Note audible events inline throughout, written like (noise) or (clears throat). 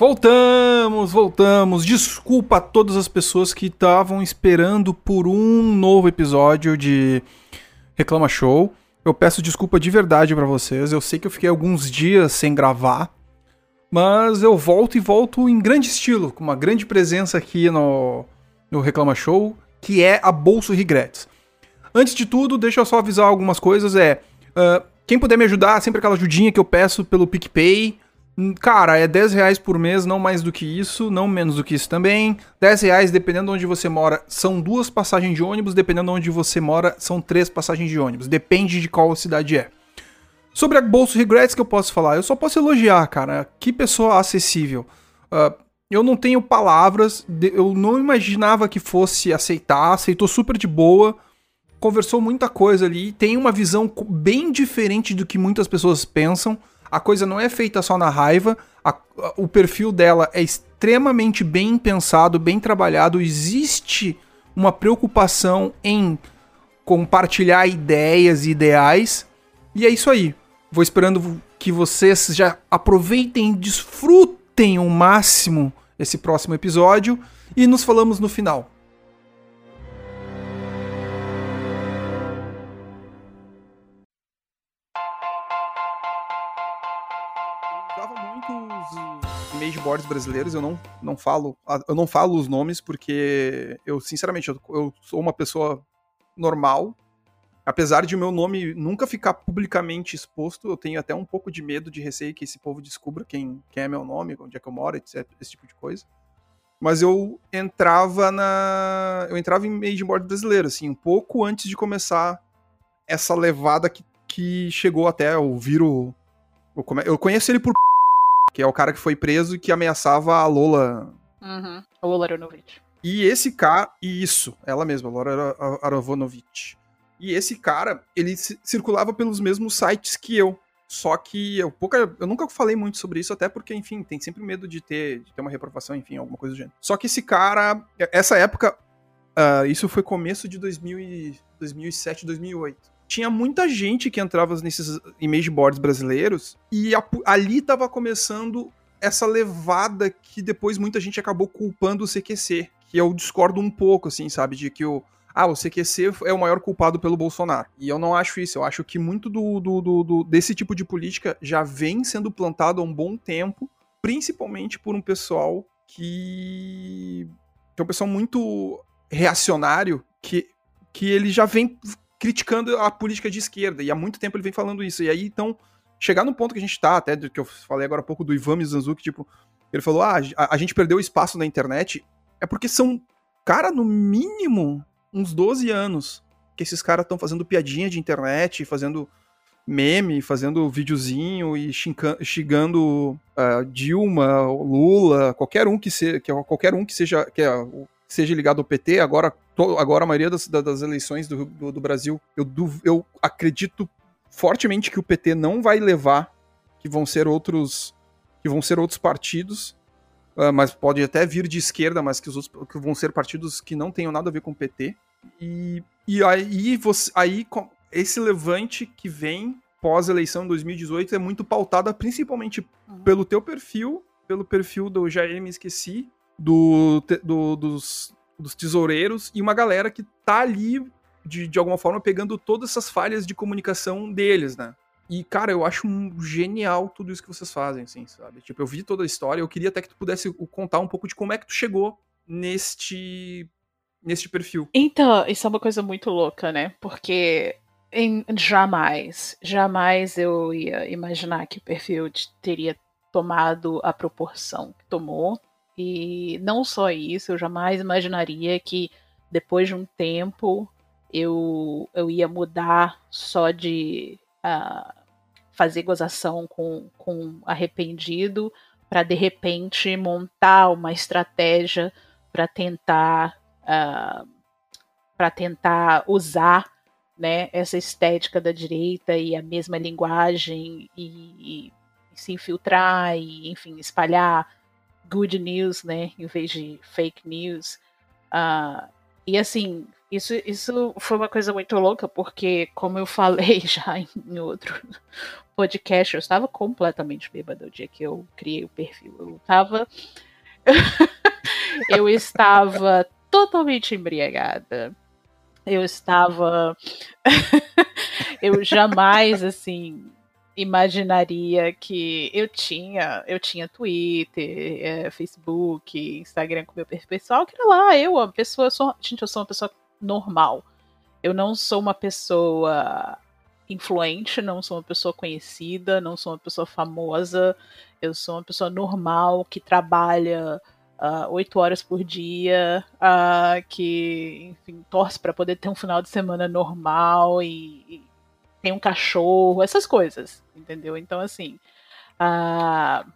Voltamos, voltamos. Desculpa a todas as pessoas que estavam esperando por um novo episódio de Reclama Show. Eu peço desculpa de verdade para vocês. Eu sei que eu fiquei alguns dias sem gravar, mas eu volto e volto em grande estilo, com uma grande presença aqui no, no Reclama Show, que é a Bolso Regrets. Antes de tudo, deixa eu só avisar algumas coisas. É, uh, quem puder me ajudar, sempre aquela ajudinha que eu peço pelo PicPay. Hum, cara, é 10 reais por mês, não mais do que isso, não menos do que isso também. 10 reais, dependendo de onde você mora, são duas passagens de ônibus, dependendo de onde você mora, são três passagens de ônibus. Depende de qual cidade é. Sobre a Bolso Regrets que eu posso falar, eu só posso elogiar, cara. Que pessoa acessível. Uh, eu não tenho palavras, eu não imaginava que fosse aceitar, aceitou super de boa, conversou muita coisa ali, tem uma visão bem diferente do que muitas pessoas pensam a coisa não é feita só na raiva, a, a, o perfil dela é extremamente bem pensado, bem trabalhado, existe uma preocupação em compartilhar ideias e ideais, e é isso aí. Vou esperando que vocês já aproveitem e desfrutem o máximo esse próximo episódio e nos falamos no final. Boards brasileiros, eu não, não falo, eu não falo os nomes porque eu, sinceramente, eu, eu sou uma pessoa normal. Apesar de o meu nome nunca ficar publicamente exposto, eu tenho até um pouco de medo, de receio que esse povo descubra quem, quem é meu nome, onde é que eu moro, etc, esse tipo de coisa. Mas eu entrava na. Eu entrava em made board brasileiro, assim, um pouco antes de começar essa levada que, que chegou até o Viro. Eu conheço ele por que é o cara que foi preso e que ameaçava a Lola. Uhum. A Lola Aronovich. E esse cara. Isso, ela mesma, Lola Aronovich. E esse cara, ele circulava pelos mesmos sites que eu. Só que eu, pouca, eu nunca falei muito sobre isso, até porque, enfim, tem sempre medo de ter, de ter uma reprovação, enfim, alguma coisa do gênero. Só que esse cara, essa época, uh, isso foi começo de 2000 e, 2007, 2008 tinha muita gente que entrava nesses image boards brasileiros e a, ali estava começando essa levada que depois muita gente acabou culpando o CQC, que eu discordo um pouco, assim, sabe, de que o ah, o CQC é o maior culpado pelo Bolsonaro. E eu não acho isso. Eu acho que muito do, do, do, do desse tipo de política já vem sendo plantado há um bom tempo, principalmente por um pessoal que, que é um pessoal muito reacionário, que, que ele já vem criticando a política de esquerda, e há muito tempo ele vem falando isso. E aí, então, chegar no ponto que a gente tá, até do que eu falei agora há pouco do Ivan Mizanzuki, tipo, ele falou: ah, a, gente perdeu espaço na internet, é porque são, cara, no mínimo, uns 12 anos que esses caras estão fazendo piadinha de internet, fazendo meme, fazendo videozinho e xingando uh, Dilma, Lula, qualquer um que seja, que qualquer um que seja, que é, seja ligado ao PT, agora, agora a maioria das, das eleições do, do, do Brasil, eu, eu acredito fortemente que o PT não vai levar, que vão ser outros, que vão ser outros partidos, uh, mas pode até vir de esquerda, mas que, os outros, que vão ser partidos que não tenham nada a ver com o PT. E, e aí, você, aí esse levante que vem pós-eleição em 2018 é muito pautada principalmente uhum. pelo teu perfil, pelo perfil do Jair Me Esqueci, do, do, dos, dos tesoureiros e uma galera que tá ali, de, de alguma forma, pegando todas essas falhas de comunicação deles, né? E, cara, eu acho genial tudo isso que vocês fazem, assim, sabe? Tipo, eu vi toda a história, eu queria até que tu pudesse contar um pouco de como é que tu chegou neste neste perfil. Então, isso é uma coisa muito louca, né? Porque em, jamais, jamais eu ia imaginar que o perfil teria tomado a proporção que tomou. E não só isso, eu jamais imaginaria que depois de um tempo eu, eu ia mudar só de uh, fazer gozação com, com arrependido para de repente montar uma estratégia para tentar uh, para tentar usar né, essa estética da direita e a mesma linguagem e, e se infiltrar e enfim espalhar good news, né, em vez de fake news. Uh, e assim, isso, isso foi uma coisa muito louca, porque, como eu (laughs) falei já em outro podcast, eu estava completamente bêbada o dia que eu criei o perfil. Eu estava. (laughs) eu estava totalmente embriagada. Eu estava. (laughs) eu jamais, assim, imaginaria que eu tinha, eu tinha Twitter, é, Facebook, Instagram com meu pessoal, que era lá, eu, a pessoa, eu sou, gente, eu sou uma pessoa normal. Eu não sou uma pessoa influente, não sou uma pessoa conhecida, não sou uma pessoa famosa, eu sou uma pessoa normal que trabalha ah, oito uh, horas por dia, uh, que, enfim, torce para poder ter um final de semana normal e, e, tem um cachorro, essas coisas, entendeu? Então, assim. Uh,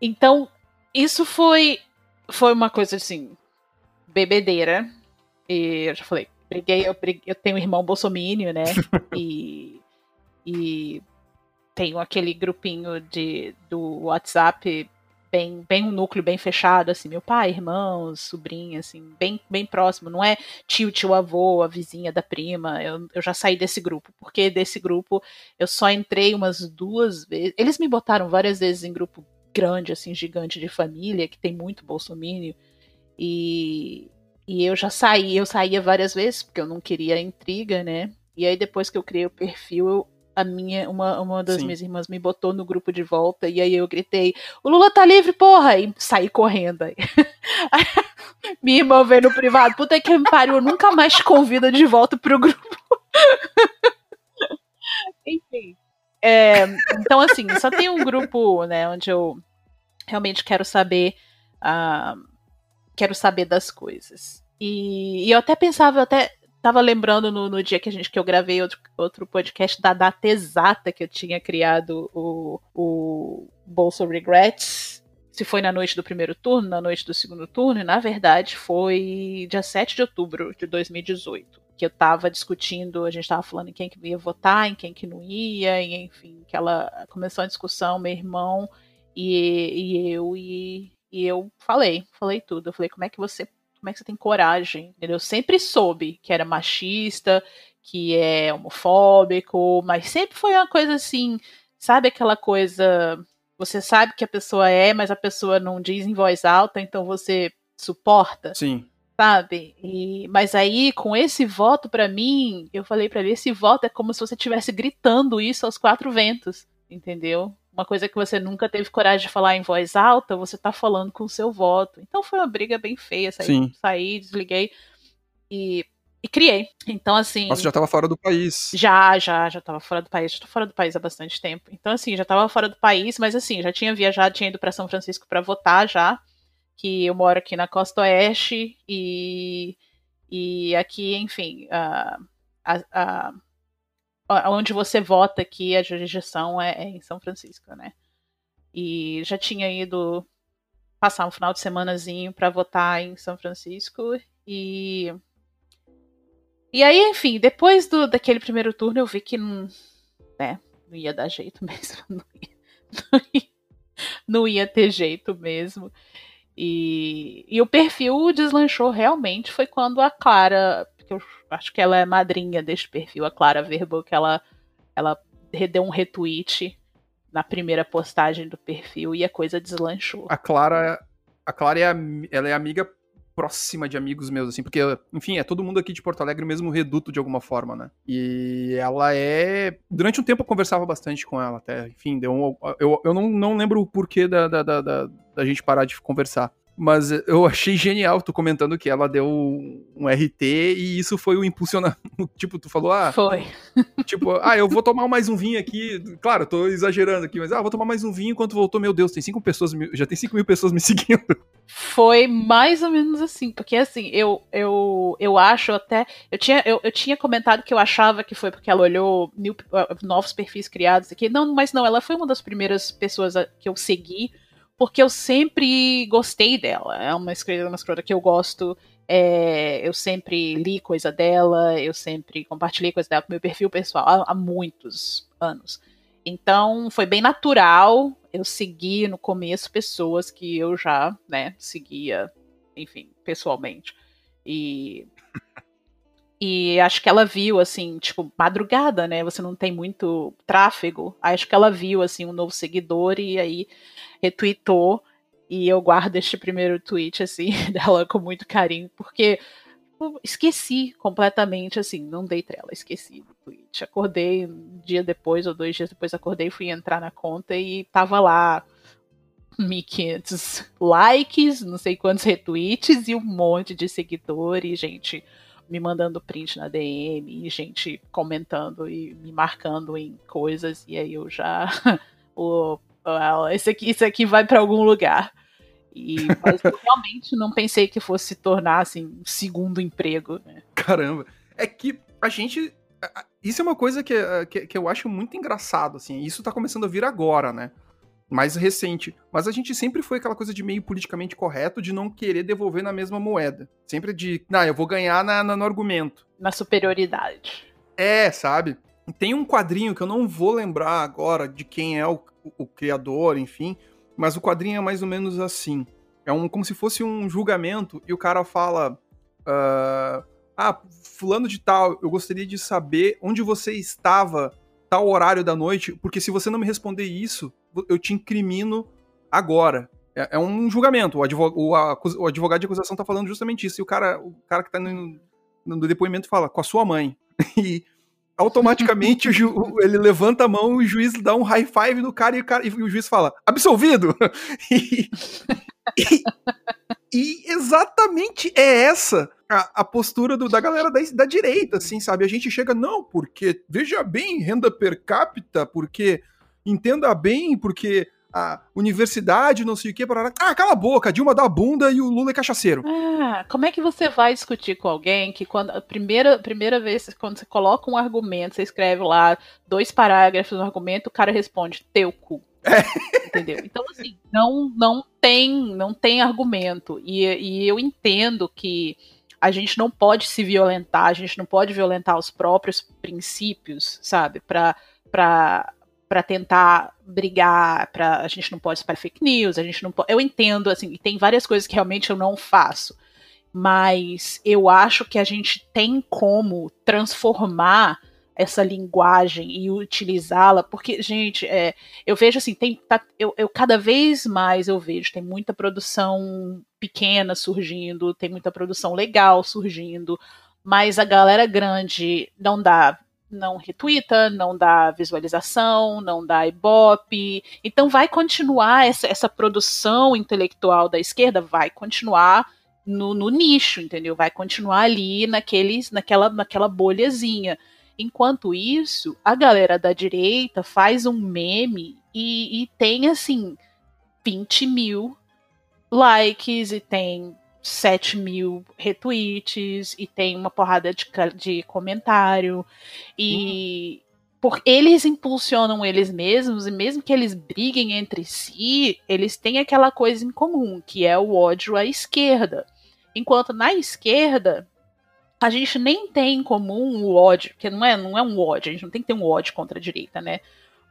então, isso foi, foi uma coisa assim, bebedeira. E eu já falei, briguei, eu, briguei, eu tenho um irmão bolsomínio, né? (laughs) e, e tenho aquele grupinho de, do WhatsApp bem, bem um núcleo bem fechado, assim, meu pai, irmãos, sobrinha, assim, bem, bem próximo. Não é tio, tio, avô, a vizinha da prima. Eu, eu já saí desse grupo, porque desse grupo eu só entrei umas duas vezes. Eles me botaram várias vezes em grupo grande, assim, gigante de família, que tem muito bolsomínio. E, e eu já saí, eu saía várias vezes, porque eu não queria intriga, né? E aí depois que eu criei o perfil, eu a minha, uma, uma das Sim. minhas irmãs me botou no grupo de volta e aí eu gritei: O Lula tá livre, porra! E saí correndo aí. (laughs) minha irmã veio no privado, puta que me pariu, nunca mais te convida de volta pro grupo. (laughs) Enfim. É, então, assim, só tem um grupo, né, onde eu realmente quero saber. Uh, quero saber das coisas. E, e eu até pensava, eu até tava lembrando no, no, dia que a gente que eu gravei outro, outro podcast da data exata que eu tinha criado o, o Bolsa Regrets. Se foi na noite do primeiro turno, na noite do segundo turno, e na verdade foi dia 7 de outubro de 2018. Que eu tava discutindo, a gente tava falando em quem que ia votar, em quem que não ia, e enfim, que ela começou a discussão, meu irmão e, e eu, e, e eu falei, falei tudo. Eu falei, como é que você como é que você tem coragem? Entendeu? Eu sempre soube que era machista, que é homofóbico, mas sempre foi uma coisa assim, sabe aquela coisa. Você sabe que a pessoa é, mas a pessoa não diz em voz alta, então você suporta. Sim. Sabe? E, mas aí, com esse voto, para mim, eu falei para ele: esse voto é como se você estivesse gritando isso aos quatro ventos, entendeu? Uma coisa que você nunca teve coragem de falar em voz alta, você tá falando com o seu voto. Então foi uma briga bem feia. Saí, Sim. saí desliguei e, e criei. Então, assim. Você já tava fora do país. Já, já, já tava fora do país. Já tô fora do país há bastante tempo. Então, assim, já tava fora do país, mas assim, já tinha viajado, tinha ido para São Francisco para votar já. Que eu moro aqui na Costa Oeste e. E aqui, enfim, a, a onde você vota aqui, a jurisdição é, é, em São Francisco, né? E já tinha ido passar um final de semanazinho para votar em São Francisco e e aí, enfim, depois do, daquele primeiro turno eu vi que não, né, não ia dar jeito (laughs) mesmo, não ia, não ia, não ia ter jeito mesmo. E, e o perfil deslanchou realmente foi quando a Clara eu acho que ela é madrinha deste perfil, a Clara Verbo, que ela, ela deu um retweet na primeira postagem do perfil e a coisa deslanchou. A Clara, a Clara é, ela é amiga próxima de amigos meus, assim, porque, enfim, é todo mundo aqui de Porto Alegre, mesmo reduto de alguma forma, né? E ela é. Durante um tempo eu conversava bastante com ela, até, enfim, deu um... eu, eu não, não lembro o porquê da, da, da, da gente parar de conversar. Mas eu achei genial tu comentando que ela deu um RT e isso foi o impulsionamento. (laughs) tipo, tu falou, ah. Foi. (laughs) tipo, ah, eu vou tomar mais um vinho aqui. Claro, tô exagerando aqui, mas ah, vou tomar mais um vinho enquanto voltou. Meu Deus, tem cinco pessoas, já tem cinco mil pessoas me (laughs) seguindo. Foi mais ou menos assim, porque assim, eu, eu, eu acho até. Eu tinha, eu, eu tinha comentado que eu achava que foi porque ela olhou mil, novos perfis criados aqui. Não, mas não, ela foi uma das primeiras pessoas que eu segui porque eu sempre gostei dela. É uma escritora, uma escritora que eu gosto. É, eu sempre li coisa dela, eu sempre compartilhei coisa dela com meu perfil pessoal há, há muitos anos. Então foi bem natural eu seguir no começo pessoas que eu já, né, seguia, enfim, pessoalmente. E E acho que ela viu, assim, tipo, madrugada, né? Você não tem muito tráfego. Acho que ela viu, assim, um novo seguidor e aí retweetou. E eu guardo este primeiro tweet, assim, (laughs) dela com muito carinho, porque eu esqueci completamente, assim, não dei trela, esqueci do tweet. Acordei um dia depois, ou dois dias depois, acordei, fui entrar na conta e tava lá 1.500 likes, não sei quantos retweets e um monte de seguidores, gente me mandando print na DM, e gente comentando e me marcando em coisas, e aí eu já. (laughs) o, esse aqui, isso aqui vai para algum lugar. E, mas eu (laughs) realmente não pensei que fosse se tornar assim, um segundo emprego. Né? Caramba. É que a gente. Isso é uma coisa que, que, que eu acho muito engraçado, assim. Isso tá começando a vir agora, né? mais recente. Mas a gente sempre foi aquela coisa de meio politicamente correto de não querer devolver na mesma moeda. Sempre de, não, eu vou ganhar na, na, no argumento. Na superioridade. É, sabe? Tem um quadrinho que eu não vou lembrar agora de quem é o, o, criador, enfim, mas o quadrinho é mais ou menos assim. É um como se fosse um julgamento e o cara fala. Uh, ah, fulano de tal, eu gostaria de saber onde você estava tal horário da noite, porque se você não me responder isso, eu te incrimino agora. É, é um julgamento. O advogado, o, a, o advogado de acusação tá falando justamente isso. E o cara, o cara que tá no, no depoimento fala, com a sua mãe. (laughs) E automaticamente ju, ele levanta a mão, o juiz dá um high five no cara e o, cara, e o juiz fala, absolvido! (laughs) e, e, e, exatamente é essa a, a postura do, da galera da, da direita, assim, sabe? A gente chega, não, porque, veja bem, renda per capita, porque entenda bem, porque a universidade, não sei o que, para ah, cala a boca, Dilma dá bunda e o Lula é cachaceiro. Ah, como é que você vai discutir com alguém que quando a primeira, primeira vez, quando você coloca um argumento, você escreve lá dois parágrafos no argumento, o cara responde, teu cu. É. Entendeu? Então, assim, não, não tem não tem argumento. E, e eu entendo que a gente não pode se violentar, a gente não pode violentar os próprios princípios, sabe? Para para tentar brigar, para a gente não pode espalhar fake news, a gente não pode, eu entendo assim, tem várias coisas que realmente eu não faço, mas eu acho que a gente tem como transformar essa linguagem e utilizá-la, porque gente, é, eu vejo assim, tem, tá, eu, eu cada vez mais eu vejo, tem muita produção pequena surgindo, tem muita produção legal surgindo, mas a galera grande não dá não retweeta, não dá visualização, não dá ibope. Então vai continuar essa, essa produção intelectual da esquerda, vai continuar no, no, nicho, entendeu? Vai continuar ali naqueles, naquela, naquela bolhazinha. Enquanto isso, a galera da direita faz um meme e, e tem assim 20 mil likes e tem 7 mil retweets e tem uma porrada de, de comentário. E uhum. por, eles impulsionam eles mesmos, e mesmo que eles briguem entre si, eles têm aquela coisa em comum, que é o ódio à esquerda. Enquanto na esquerda, a gente nem tem em comum o ódio, porque não é, não é um ódio, a gente não tem que ter um ódio contra a direita, né?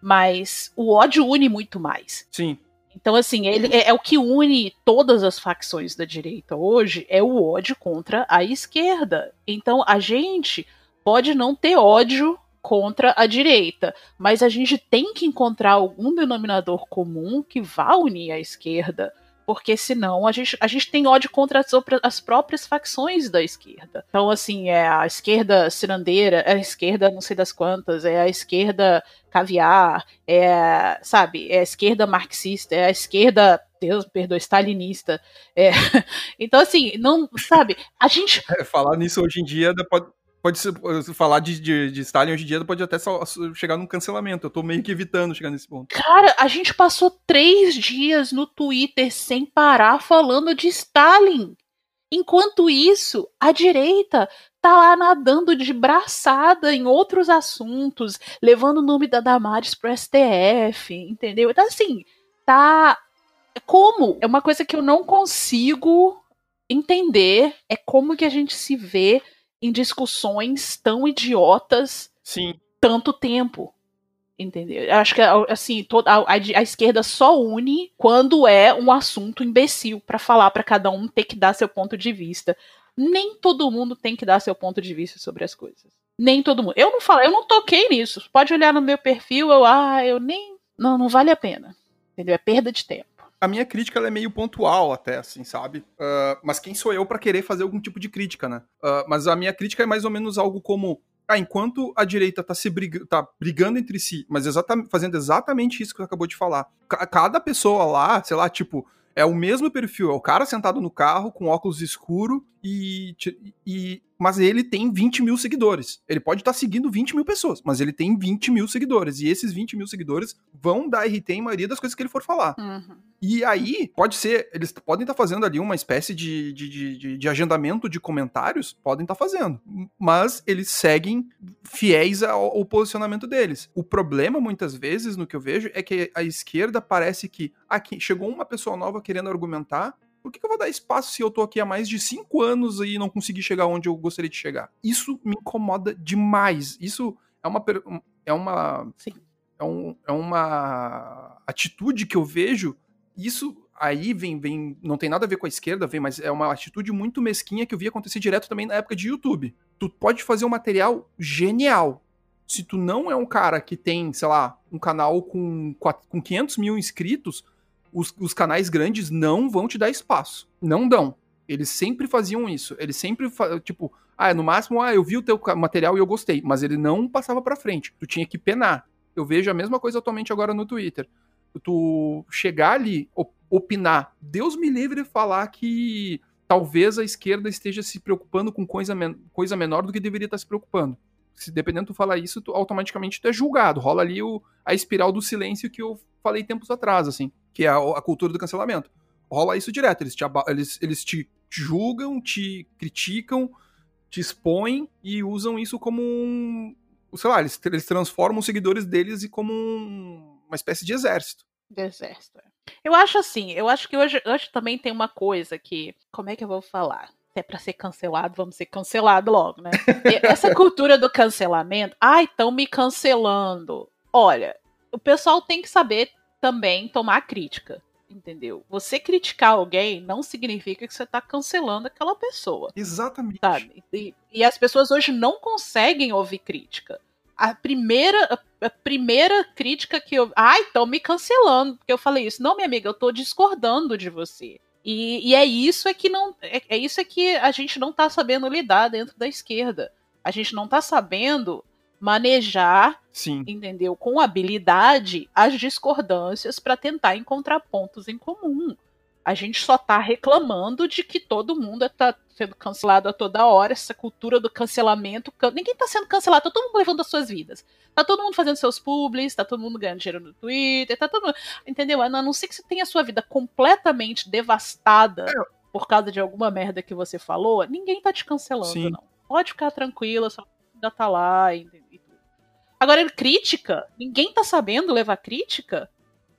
Mas o ódio une muito mais. Sim. Então, assim, ele é, é, o que une todas as facções da direita hoje é o ódio contra a esquerda. Então, a gente pode não ter ódio contra a direita, mas a gente tem que encontrar algum denominador comum que vá unir a esquerda porque senão a gente, a gente tem ódio contra as, as, próprias facções da esquerda. Então, assim, é a esquerda cirandeira, é a esquerda não sei das quantas, é a esquerda caviar, é, sabe, é a esquerda marxista, é a esquerda Deus perdoe, stalinista. É. (laughs) Então, assim, não, sabe, a gente. É, falar nisso hoje em dia pode, pode falar de, de, de, Stalin hoje em dia pode até chegar num cancelamento. Eu tô meio que evitando chegar nesse ponto. Cara, a gente passou três dias no Twitter sem parar falando de Stalin. Enquanto isso, a direita tá lá nadando de braçada em outros assuntos, levando o nome da Damares pro STF, entendeu? Então, assim, tá. Como? É uma coisa que eu não consigo entender. É como que a gente se vê em discussões tão idiotas Sim. tanto tempo. Entendeu? Eu acho que assim, toda a, a, a, esquerda só une quando é um assunto imbecil para falar para cada um ter que dar seu ponto de vista. nem todo mundo tem que dar seu ponto de vista sobre as coisas. Nem todo mundo. Eu não falo, eu não toquei nisso. Pode olhar no meu perfil, eu, ah, eu nem. Não, não vale a pena. Entendeu? É perda de tempo. A minha crítica é meio pontual, até, assim, sabe? Uh, mas quem sou eu para querer fazer algum tipo de crítica, né? Uh, mas a minha crítica é mais ou menos algo como ah, enquanto a direita tá se briga, tá brigando entre si, mas fazendo exatamente isso que você acabou de falar. cada pessoa lá, sei lá, tipo, é o mesmo perfil, é o cara sentado no carro com óculos escuro e, e mas ele tem 20 mil seguidores. Ele pode estar tá seguindo 20 mil pessoas, mas ele tem 20 mil seguidores. E esses 20 mil seguidores vão dar RT em maioria das coisas que ele for falar. Uhum. E aí, pode ser, eles podem estar tá fazendo ali uma espécie de, de, de, de agendamento de comentários, podem estar tá fazendo. Mas eles seguem fiéis ao, ao posicionamento deles. O problema, muitas vezes, no que eu vejo, é que a esquerda parece que aqui chegou uma pessoa nova querendo argumentar, por que, que eu vou dar espaço se eu tô aqui há mais de cinco anos e não consegui chegar onde eu gostaria de chegar? Isso me incomoda demais. Isso é uma. É uma. Sim. É, um, é uma atitude que eu vejo. Isso aí vem, vem. Não tem nada a ver com a esquerda, vem, mas é uma atitude muito mesquinha que eu vi acontecer direto também na época de YouTube. Tu pode fazer um material genial. Se tu não é um cara que tem, sei lá, um canal com, com 500 mil inscritos, os, os canais grandes não vão te dar espaço. Não dão. Eles sempre faziam isso. Eles sempre, tipo, ah, no máximo, ah, eu vi o teu material e eu gostei, mas ele não passava para frente. Tu tinha que penar. Eu vejo a mesma coisa atualmente agora no Twitter. Tu chegar ali, opinar, Deus me livre de falar que talvez a esquerda esteja se preocupando com coisa, men coisa menor do que deveria estar se preocupando. Se dependendo tu falar isso, tu, automaticamente tu é julgado. Rola ali o, a espiral do silêncio que eu falei tempos atrás, assim que é a, a cultura do cancelamento. Rola isso direto, eles te, eles, eles te julgam, te criticam, te expõem e usam isso como um. Sei lá, eles, eles transformam os seguidores deles como um, uma espécie de exército. De exército. É. Eu acho assim, eu acho que hoje, hoje também tem uma coisa que. Como é que eu vou falar? Se é pra ser cancelado, vamos ser cancelado logo, né? Essa cultura do cancelamento. Ai, estão me cancelando. Olha, o pessoal tem que saber também tomar crítica. Entendeu? Você criticar alguém não significa que você está cancelando aquela pessoa. Exatamente. Sabe? E, e, as pessoas hoje não conseguem ouvir crítica. A primeira, a, primeira crítica que eu. Ai, estão me cancelando, porque eu falei isso. Não, minha amiga, eu estou discordando de você. E, e, é isso é que não. É, é isso é que a gente não está sabendo lidar dentro da esquerda. A gente não está sabendo manejar, Sim. entendeu? Com habilidade as discordâncias para tentar encontrar pontos em comum. A gente só tá reclamando de que todo mundo tá sendo cancelado a toda hora, essa cultura do cancelamento. Ninguém tá sendo cancelado, tá todo mundo levando as suas vidas. Tá todo mundo fazendo seus publis, tá todo mundo ganhando dinheiro no Twitter, tá todo mundo. Entendeu? A não ser que você tenha a sua vida completamente devastada é. por causa de alguma merda que você falou, ninguém tá te cancelando, Sim. não. Pode ficar tranquila, sua vida tá lá, entendeu? Agora, crítica, ninguém tá sabendo levar crítica?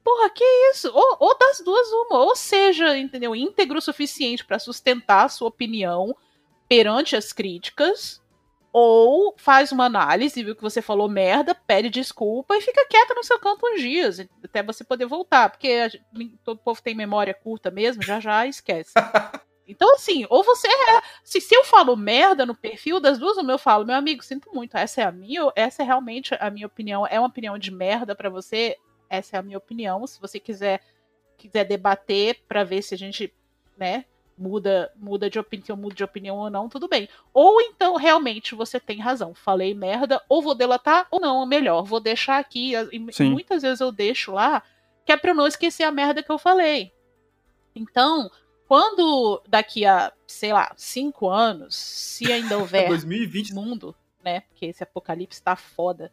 Porra, que isso? Ou, ou das duas, uma. Ou seja, entendeu? Íntegro o suficiente para sustentar a sua opinião perante as críticas, ou faz uma análise, viu que você falou merda, pede desculpa e fica quieta no seu canto uns dias, até você poder voltar, porque gente, todo povo tem memória curta mesmo, já já esquece. (laughs) Então, assim, ou você é. Se, se eu falo merda no perfil das duas, eu falo, meu amigo, sinto muito. Essa é a minha, essa é realmente a minha opinião. É uma opinião de merda para você. Essa é a minha opinião. Se você quiser quiser debater para ver se a gente, né, muda muda de opinião, eu mudo de opinião ou não, tudo bem. Ou então realmente você tem razão. Falei merda, ou vou delatar ou não, melhor, vou deixar aqui. E muitas vezes eu deixo lá, que é para não esquecer a merda que eu falei. Então, quando daqui a, sei lá, cinco anos, se ainda (laughs) houver 2020. mundo, né? Porque esse apocalipse tá foda.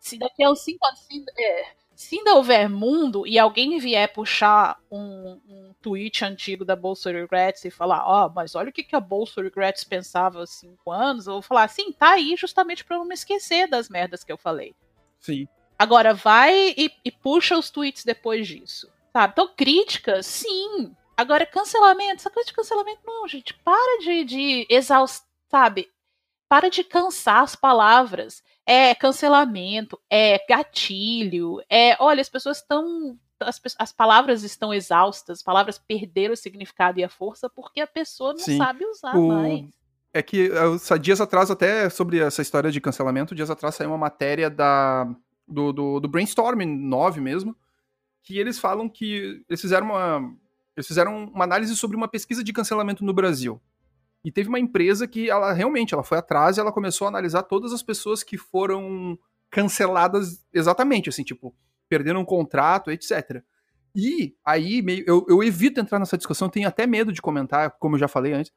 Se daqui a uns cinco anos, se, é, se ainda houver mundo e alguém vier puxar um, um tweet antigo da Bolsa Regrets e falar, ó, oh, mas olha o que, que a Bolsa Regrets pensava há cinco anos, eu vou falar, sim, tá aí justamente pra eu não me esquecer das merdas que eu falei. Sim. Agora vai e, e puxa os tweets depois disso. Sabe? Então, críticas, sim, Agora, cancelamento, essa coisa de cancelamento, não, gente, para de, de exaustar, sabe? Para de cansar as palavras. É cancelamento, é gatilho, é. Olha, as pessoas estão as, as, palavras estão exaustas, as palavras perderam o significado e a força porque a pessoa não Sim. sabe usar o... mais. É que dias atrás, até sobre essa história de cancelamento, dias atrás saiu uma matéria da, do, do, do Brainstorm 9 mesmo, que eles falam que eles fizeram uma, eles fizeram uma análise sobre uma pesquisa de cancelamento no Brasil. E teve uma empresa que ela realmente ela foi atrás e ela começou a analisar todas as pessoas que foram canceladas exatamente, assim, tipo, perderam um contrato, etc. E aí, meio, eu, eu evito entrar nessa discussão, tenho até medo de comentar, como eu já falei antes,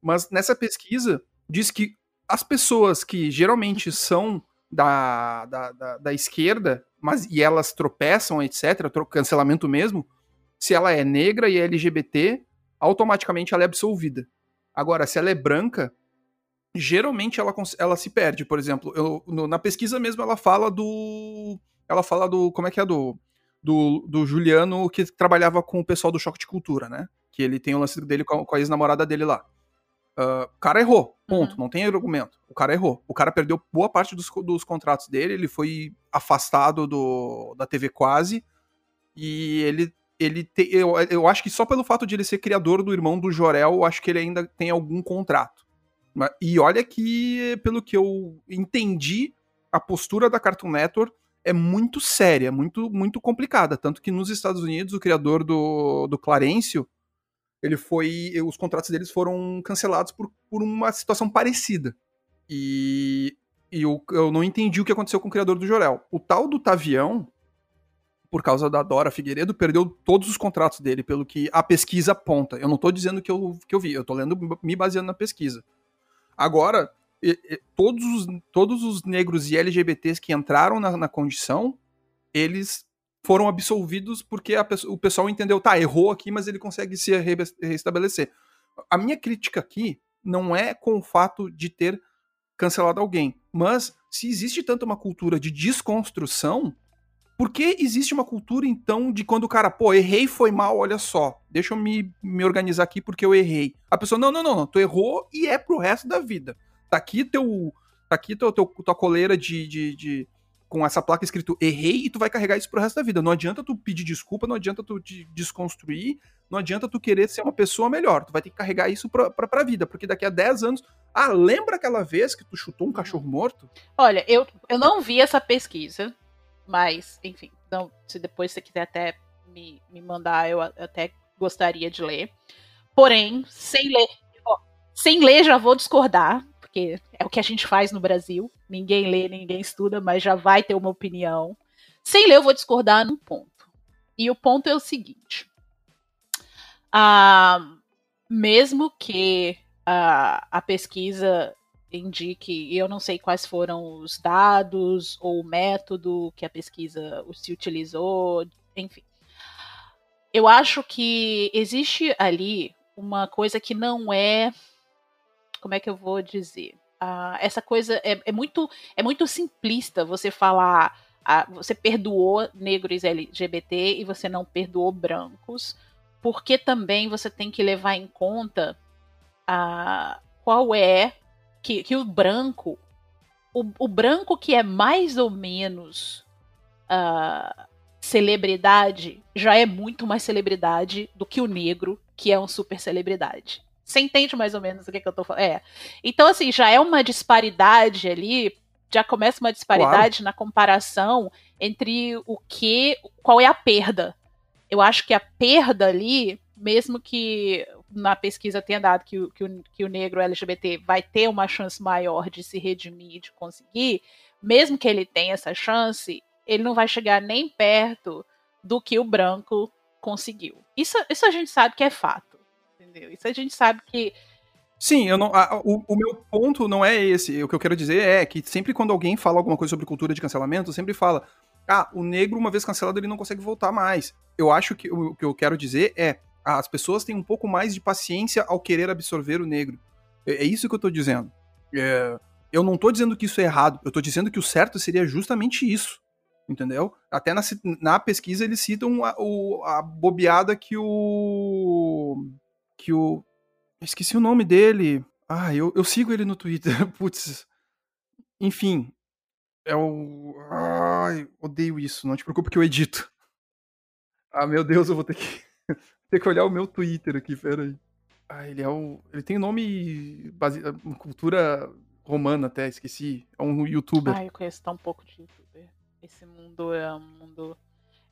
mas nessa pesquisa diz que as pessoas que geralmente são da, da, da, da esquerda, mas e elas tropeçam, etc., cancelamento mesmo, se ela é negra e é LGBT, automaticamente ela é absolvida. Agora, se ela é branca, geralmente ela, ela se perde. Por exemplo, eu, no, na pesquisa mesmo ela fala do. Ela fala do. Como é que é? Do, do, do Juliano que trabalhava com o pessoal do Choque de Cultura, né? Que ele tem o lance dele com a, com a ex-namorada dele lá. Uh, o cara errou, ponto, uhum. não tem argumento. O cara errou. O cara perdeu boa parte dos, dos contratos dele, ele foi afastado do, da TV quase. E ele. Ele te, eu, eu acho que só pelo fato de ele ser criador do irmão do Jorel, eu acho que ele ainda tem algum contrato. E olha que, pelo que eu entendi, a postura da Cartoon Network é muito séria, muito, muito complicada. Tanto que nos Estados Unidos, o criador do, do Clarencio, ele foi. Os contratos deles foram cancelados por, por uma situação parecida. E, e eu, eu não entendi o que aconteceu com o criador do Jorel. O tal do Tavião, por causa da Dora Figueiredo, perdeu todos os contratos dele, pelo que a pesquisa aponta. Eu não tô dizendo que eu, que eu vi, eu tô lendo, me baseando na pesquisa. Agora, todos os, todos os negros e LGBTs que entraram na, na condição, eles foram absolvidos porque a, o pessoal entendeu, tá, errou aqui, mas ele consegue se re restabelecer. A minha crítica aqui não é com o fato de ter cancelado alguém, mas se existe tanto uma cultura de desconstrução, por que existe uma cultura, então, de quando o cara, pô, errei, foi mal, olha só, deixa eu me, me organizar aqui porque eu errei. A pessoa, não, não, não, não, tu errou e é pro resto da vida. Tá aqui teu. Tá aqui teu, teu, tua coleira de, de, de com essa placa escrito errei e tu vai carregar isso pro resto da vida. Não adianta tu pedir desculpa, não adianta tu te desconstruir, não adianta tu querer ser uma pessoa melhor. Tu vai ter que carregar isso pra, pra, pra vida, porque daqui a 10 anos. Ah, lembra aquela vez que tu chutou um cachorro morto? Olha, eu, eu não vi essa pesquisa. Mas, enfim, então, se depois você quiser até me, me mandar, eu até gostaria de ler. Porém, sem ler, ó, sem ler já vou discordar, porque é o que a gente faz no Brasil. Ninguém lê, ninguém estuda, mas já vai ter uma opinião. Sem ler, eu vou discordar num ponto. E o ponto é o seguinte: ah, mesmo que a, a pesquisa indique, e eu não sei quais foram os dados ou o método que a pesquisa se utilizou, enfim. Eu acho que existe ali uma coisa que não é. Como é que eu vou dizer? Uh, essa coisa é, é, muito, é muito simplista você falar. Uh, você perdoou negros LGBT e você não perdoou brancos, porque também você tem que levar em conta uh, qual é que, que o branco, o, o, branco que é mais ou menos uh, celebridade, já é muito mais celebridade do que o negro, que é um super celebridade. Você entende mais ou menos o que, que eu tô falando? É. Então, assim, já é uma disparidade ali, já começa uma disparidade claro. na comparação entre o que. qual é a perda. Eu acho que a perda ali, mesmo que na pesquisa tenha dado que o, que o, que o negro LGBT vai ter uma chance maior de se redimir, de conseguir, mesmo que ele tenha essa chance, ele não vai chegar nem perto do que o branco conseguiu. Isso, isso a gente sabe que é fato, entendeu? Isso a gente sabe que Sim, eu não, a, o, o, meu ponto não é esse. O que eu quero dizer é que sempre quando alguém fala alguma coisa sobre cultura de cancelamento, sempre fala: ah, o negro, uma vez cancelado, ele não consegue voltar mais. Eu acho que o, o que eu quero dizer é: as pessoas têm um pouco mais de paciência ao querer absorver o negro. É, é isso que eu tô dizendo. É, eu não tô dizendo que isso é errado, eu tô dizendo que o certo seria justamente isso. Entendeu? Até na, na pesquisa eles citam a, o, a bobeada que o. que o. Esqueci o nome dele. Ah, eu, eu sigo ele no Twitter. (laughs) Putz. Enfim. É o. Ai, odeio isso. Não te preocupe que eu edito. Ah, meu Deus, eu vou ter que, ter que olhar o meu Twitter aqui, peraí. Ah, ele é o. Ele tem nome. Base... Cultura romana até, esqueci. É um youtuber. Ah, eu conheço tão pouco de youtuber. Esse mundo é um mundo.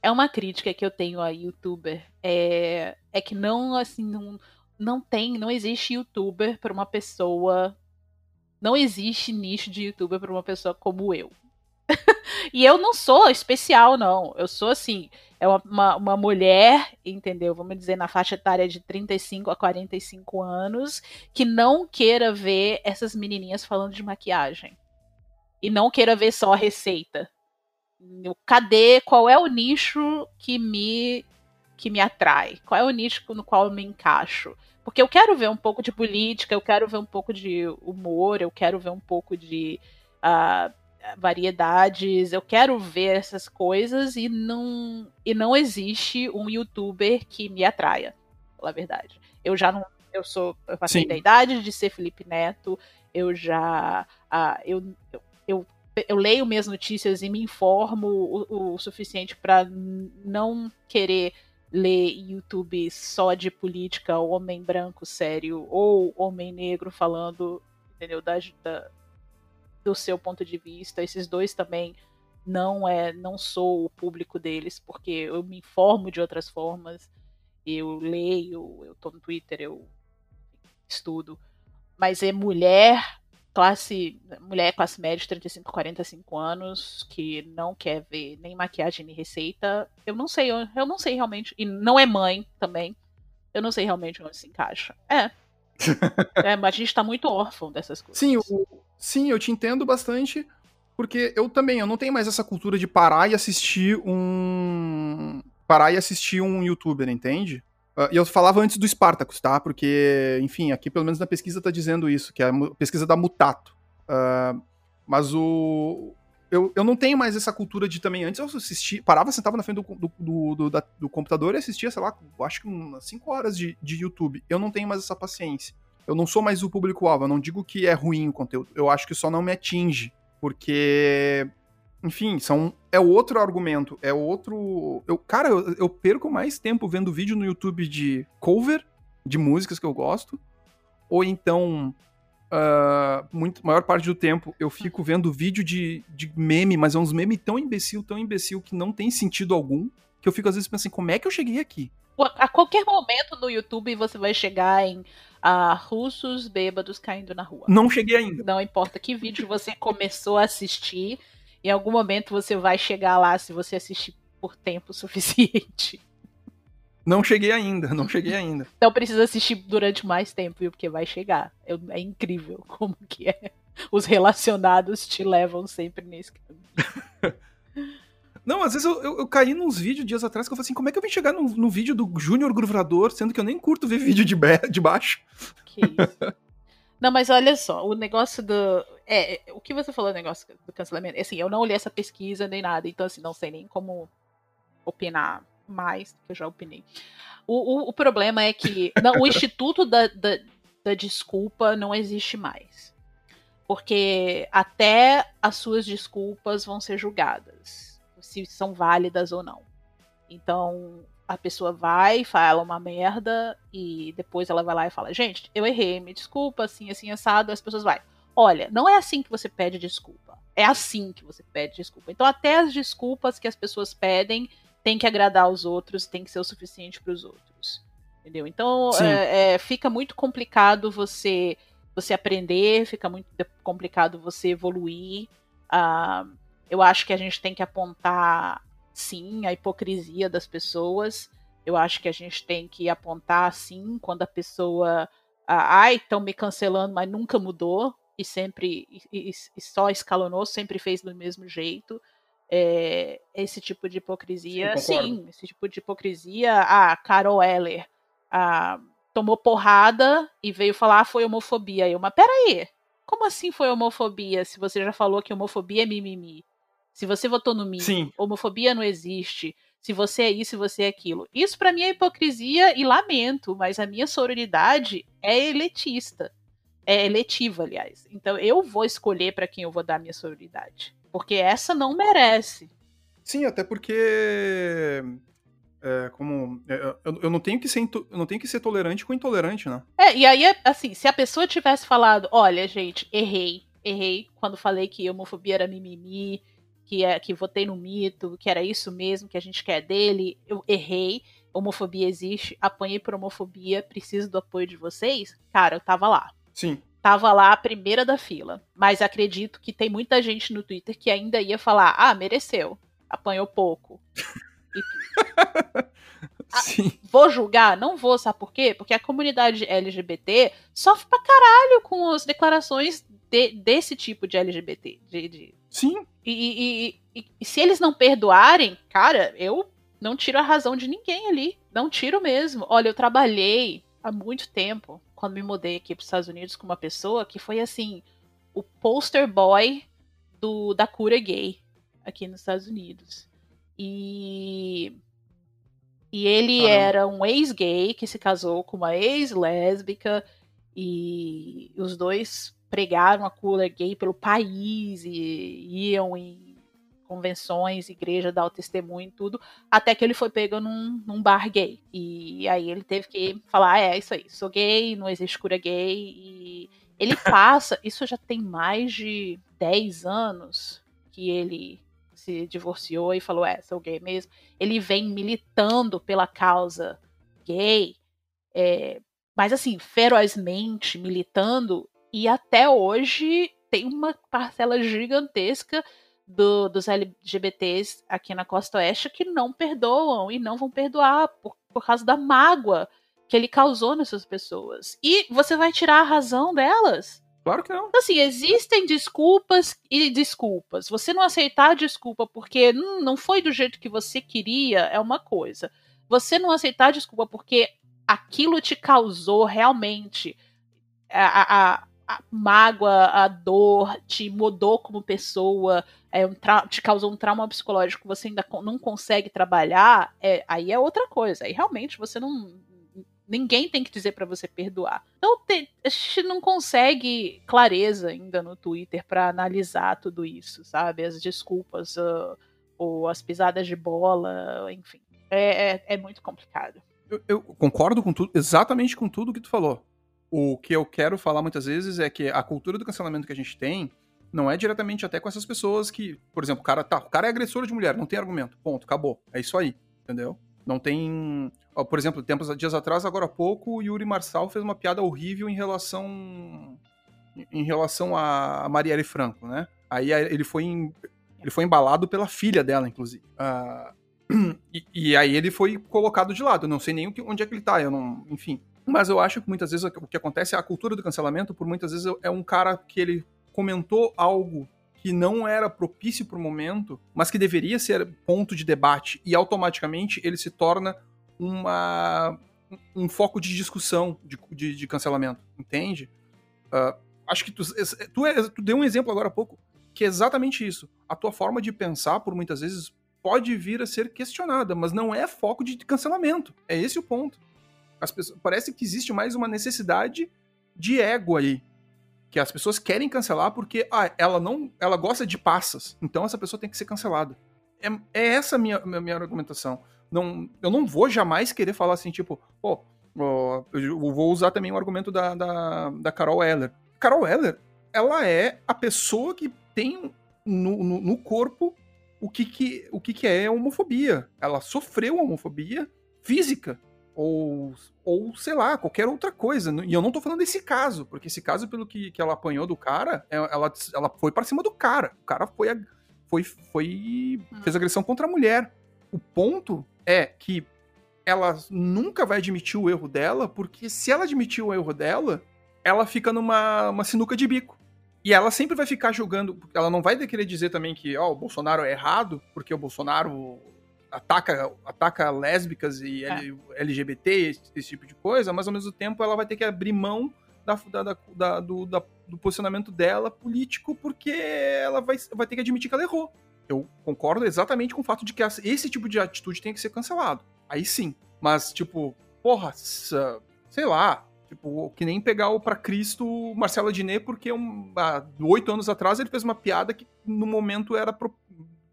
É uma crítica que eu tenho a youtuber. É, é que não, assim, não, não tem, não existe youtuber para uma pessoa. Não existe nicho de youtuber para uma pessoa como eu. (laughs) e eu não sou especial, não. Eu sou assim, é uma, uma, mulher, entendeu? Vamos dizer, na faixa etária de 35 a 45 anos, que não queira ver essas menininhas falando de maquiagem. E não queira ver só a receita. Cadê? Qual é o nicho que me que me atrai? Qual é o nicho no qual eu me encaixo? Porque eu quero ver um pouco de política, eu quero ver um pouco de humor, eu quero ver um pouco de uh, variedades, eu quero ver essas coisas e não e não existe um youtuber que me atraia, pela verdade. Eu já não eu sou eu passei Sim. da idade de ser Felipe Neto, eu já uh, eu, eu, eu, eu leio minhas notícias e me informo o, o suficiente para não querer ler YouTube só de política, homem branco sério ou homem negro falando, entendeu, da, da do seu ponto de vista. Esses dois também não é, não sou o público deles, porque eu me informo de outras formas. Eu leio, eu tô no Twitter, eu estudo. Mas é mulher, classe, mulher classe média, 35, 45 anos, que não quer ver nem maquiagem nem receita. Eu não sei, eu, eu não sei realmente. E não é mãe também. Eu não sei realmente onde se encaixa. É. (laughs) é, mas a gente tá muito órfão dessas coisas. Sim, o, Sim, eu te entendo bastante, porque eu também, eu não tenho mais essa cultura de parar e assistir um. Parar e assistir um youtuber, entende? Uh, e eu falava antes do Spartacus, tá? Porque, enfim, aqui pelo menos na pesquisa tá dizendo isso, que é a pesquisa da Mutato. Uh, mas o. Eu, eu não tenho mais essa cultura de também. Antes eu assistia, parava, sentava na frente do, do, do, do, da, do computador e assistia, sei lá, acho que umas 5 horas de, de YouTube. Eu não tenho mais essa paciência eu não sou mais o público-alvo. Eu não digo que é ruim o conteúdo. Eu acho que só não me atinge. Porque. Enfim, são, é outro argumento. É outro. Eu, cara, eu, eu perco mais tempo vendo vídeo no YouTube de cover de músicas que eu gosto. Ou então. Uh, muito, maior parte do tempo eu fico vendo vídeo de, de meme, mas é uns meme tão imbecil, tão imbecil que não tem sentido algum, que eu fico às vezes pensando assim, como é que eu cheguei aqui? A qualquer momento no YouTube você vai chegar em a russos bêbados caindo na rua. Não cheguei ainda. Não importa que vídeo você (laughs) começou a assistir, em algum momento você vai chegar lá se você assistir por tempo (laughs) suficiente. Não cheguei ainda, não cheguei ainda. Então precisa assistir durante mais tempo, viu? Porque vai chegar. É incrível (laughs) como que é. Os relacionados te levam sempre nesse caminho. Não, às vezes eu, eu, eu, caí nos vídeos dias atrás que eu falei assim, como é que eu vim chegar no, no vídeo do Júnior Gruvrador, sendo que eu nem curto ver vídeo de, de baixo? Que isso. Não, mas olha só, o negócio do. É, o que você falou, o negócio do cancelamento. Assim, eu não olhei essa pesquisa nem nada, então, assim, não sei nem como opinar mais do que eu já opinei. O, o, o problema é que não, o Instituto da, da, da Desculpa não existe mais. Porque até as suas desculpas vão ser julgadas se são válidas ou não. Então, a pessoa vai, fala uma merda e depois ela vai lá e fala: "Gente, eu errei, me desculpa, assim, assim assado". As pessoas vai: "Olha, não é assim que você pede desculpa. É assim que você pede desculpa". Então, até as desculpas que as pessoas pedem tem que agradar os outros, tem que ser o suficiente para os outros. Entendeu? Então, é, é, fica muito complicado você você aprender, fica muito complicado você evoluir. Uh, eu acho que a gente tem que apontar, sim, a hipocrisia das pessoas. Eu acho que a gente tem que apontar, sim, quando a pessoa. Ah, ai, estão me cancelando, mas nunca mudou e sempre. E, e só escalonou, sempre fez do mesmo jeito. É, esse tipo de hipocrisia, sim, esse tipo de hipocrisia. A Carol Heller a, tomou porrada e veio falar ah, foi homofobia. Eu, mas peraí, como assim foi homofobia? Se você já falou que homofobia é mimimi. Se você votou no mim, Sim. homofobia não existe. Se você é isso, se você é aquilo. Isso para mim é hipocrisia e lamento, mas a minha sororidade é eletista. É eletiva, aliás. Então eu vou escolher para quem eu vou dar minha sororidade. Porque essa não merece. Sim, até porque É, como é, eu, eu, não tenho que ser eu não tenho que ser tolerante com intolerante, né? É, e aí assim, se a pessoa tivesse falado, olha, gente, errei, errei quando falei que homofobia era mimimi, que é que votei no mito, que era isso mesmo que a gente quer dele, eu errei, homofobia existe, apanhei por homofobia, preciso do apoio de vocês. Cara, eu tava lá. Sim. Tava lá a primeira da fila. Mas acredito que tem muita gente no Twitter que ainda ia falar: ah, mereceu. Apanhou pouco. (laughs) Sim. Ah, vou julgar? Não vou, sabe por quê? Porque a comunidade LGBT sofre pra caralho com as declarações de, desse tipo de LGBT. De, de... Sim. E, e, e, e, se eles não perdoarem, cara, eu não tiro a razão de ninguém ali. Não tiro mesmo. Olha, eu trabalhei há muito tempo, quando me mudei aqui para os Estados Unidos, com uma pessoa que foi assim, o poster boy do, da cura gay aqui nos Estados Unidos. E. E ele era um ex-gay que se casou com uma ex-lésbica. E os dois pregaram a cura gay pelo país e iam em convenções, igreja, dar o testemunho e tudo, até que ele foi pego num, num bar gay. E aí ele teve que falar: ah, é isso aí, sou gay, não existe cura gay. E ele (laughs) passa, isso já tem mais de 10 anos que ele se divorciou e falou: é, sou gay mesmo. Ele vem militando pela causa gay, é, mas assim, ferozmente militando, e até hoje tem uma parcela gigantesca do, dos LGBTs aqui na Costa Oeste que não perdoam e não vão perdoar por, por causa da mágoa que ele causou nessas pessoas. E você vai tirar a razão delas? Claro que não. Então, assim, existem desculpas e desculpas. Você não aceitar a desculpa porque hum, não foi do jeito que você queria é uma coisa. Você não aceitar a desculpa porque aquilo te causou realmente a, a, a mágoa, a dor, te mudou como pessoa, é um te causou um trauma psicológico você ainda não consegue trabalhar, é, aí é outra coisa. Aí realmente você não, Ninguém tem que dizer para você perdoar. Então te, a gente não consegue clareza ainda no Twitter para analisar tudo isso, sabe? As desculpas uh, ou as pisadas de bola, enfim. É, é, é muito complicado. Eu, eu, concordo com tudo, exatamente com tudo que tu falou. O que eu quero falar muitas vezes é que a cultura do cancelamento que a gente tem não é diretamente até com essas pessoas que, por exemplo, o cara tá, o cara é agressor de mulher, não tem argumento. Ponto, acabou. É isso aí, entendeu? Não tem por exemplo, tempos dias atrás, agora há pouco, o Yuri Marçal fez uma piada horrível em relação em relação a Marielle Franco, né? Aí ele foi em, ele foi embalado pela filha dela, inclusive. Uh, (clears throat) e, e, aí ele foi colocado de lado. Eu não sei nem onde é que ele tá. Eu não, enfim. Mas eu acho que muitas vezes o que acontece é a cultura do cancelamento, por muitas vezes é um cara que ele comentou algo que não era propício para o momento, mas que deveria ser ponto de debate e automaticamente ele se torna uma, um foco de discussão de, de, de cancelamento, entende? Uh, acho que tu, tu, é, tu deu um exemplo agora há pouco, que é exatamente isso. A tua forma de pensar, por muitas vezes, pode vir a ser questionada, mas não é foco de cancelamento. É esse o ponto. As pessoas, parece que existe mais uma necessidade de ego aí. Que as pessoas querem cancelar porque ah, ela não ela gosta de passas, então essa pessoa tem que ser cancelada. É, é essa a minha, minha, minha argumentação não, eu não vou jamais querer falar assim, tipo, pô, eu vou usar também o argumento da, da, da Carol Eller. Carol Eller, ela é a pessoa que tem no, no, no corpo o que, que, o que, que é homofobia. Ela sofreu homofobia física. Ou, ou, sei lá, qualquer outra coisa. E eu não tô falando desse caso, porque esse caso, pelo que, que ela apanhou do cara, é, ela, ela foi para cima do cara. O cara foi, foi, foi hum. fez agressão contra a mulher. O ponto é que ela nunca vai admitir o erro dela, porque se ela admitir o erro dela, ela fica numa uma sinuca de bico. E ela sempre vai ficar julgando, ela não vai querer dizer também que ó, o Bolsonaro é errado, porque o Bolsonaro ataca, ataca lésbicas e é. LGBT, esse, esse, tipo de coisa, mas ao mesmo tempo ela vai ter que abrir mão da, da, da, do, da, do posicionamento dela político, porque ela vai, vai ter que admitir que ela errou eu concordo exatamente com o fato de que esse tipo de atitude tem que ser cancelado. Aí sim. Mas, tipo, porra, sei lá, tipo, que nem pegar o pra Cristo Marcelo Adnet, porque um, há oito anos atrás ele fez uma piada que no momento era pro,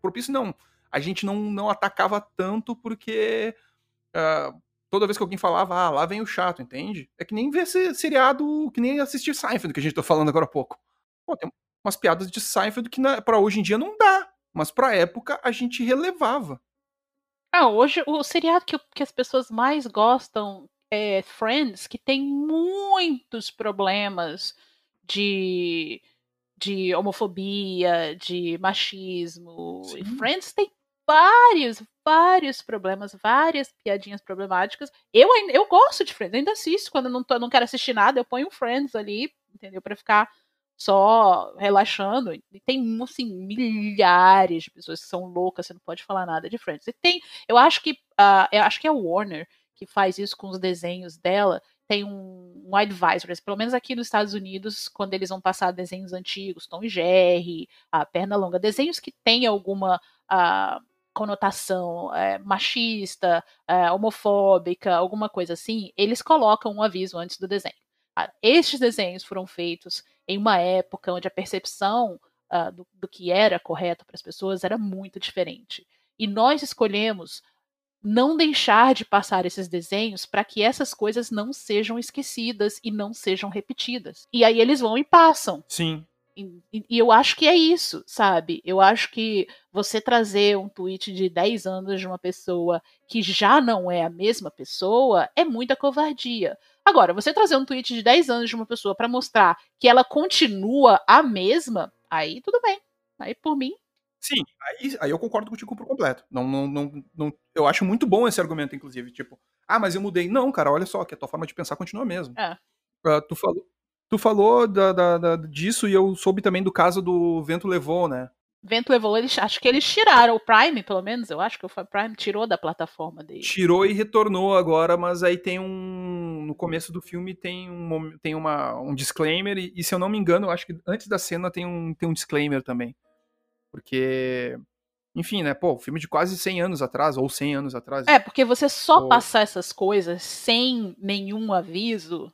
propício. Não, a gente não, não atacava tanto porque uh, toda vez que alguém falava, ah, lá vem o chato, entende? É que nem ver seriado, que nem assistir Seinfeld, que a gente tá falando agora há pouco. Pô, tem umas piadas de Seinfeld que na, pra hoje em dia não dá, mas pra época a gente relevava. Ah, hoje o seriado que, que as pessoas mais gostam é Friends, que tem muitos problemas de, de homofobia, de machismo. Friends tem vários, vários problemas, várias piadinhas problemáticas. Eu eu gosto de Friends, ainda assisto quando não, tô, não quero assistir nada, eu ponho Friends ali, entendeu? Para ficar só relaxando. E tem, assim, milhares de pessoas que são loucas, você não pode falar nada de Friends. E tem, eu acho que, uh, eu acho que é Warner que faz isso com os desenhos dela, tem um, um advisor, pelo menos aqui nos Estados Unidos, quando eles vão passar desenhos antigos, Tom e Jerry, a Perna Longa, desenhos que têm alguma uh, conotação é, machista, é, homofóbica, alguma coisa assim, eles colocam um aviso antes do desenho. Ah, estes desenhos foram feitos em uma época onde a percepção uh, do, do que era correto para as pessoas era muito diferente. E nós escolhemos não deixar de passar esses desenhos para que essas coisas não sejam esquecidas e não sejam repetidas. E aí eles vão e passam. Sim. E, e, eu acho que é isso, sabe? Eu acho que você trazer um tweet de 10 anos de uma pessoa que já não é a mesma pessoa é muita covardia. Agora, você trazer um tweet de 10 anos de uma pessoa para mostrar que ela continua a mesma, aí tudo bem. Aí por mim, Sim, aí, aí eu concordo contigo por completo. Não, não, não, não, eu acho muito bom esse argumento, inclusive. Tipo, ah, mas eu mudei. Não, cara, olha só, que a tua forma de pensar continua mesmo. É. Uh, tu falou, tu falou da, da, da, disso e eu soube também do caso do Vento Levou, né? Vento Levou, eles, acho que eles tiraram o Prime, pelo menos, eu acho que o Prime tirou da plataforma dele. Tirou e retornou agora, mas aí tem um. No começo do filme tem um, tem uma, um disclaimer, e, e se eu não me engano, eu acho que antes da cena tem um, tem um disclaimer também. Porque, enfim, né? Pô, filme de quase 100 anos atrás, ou 100 anos atrás. É, porque você só ou... passar essas coisas sem nenhum aviso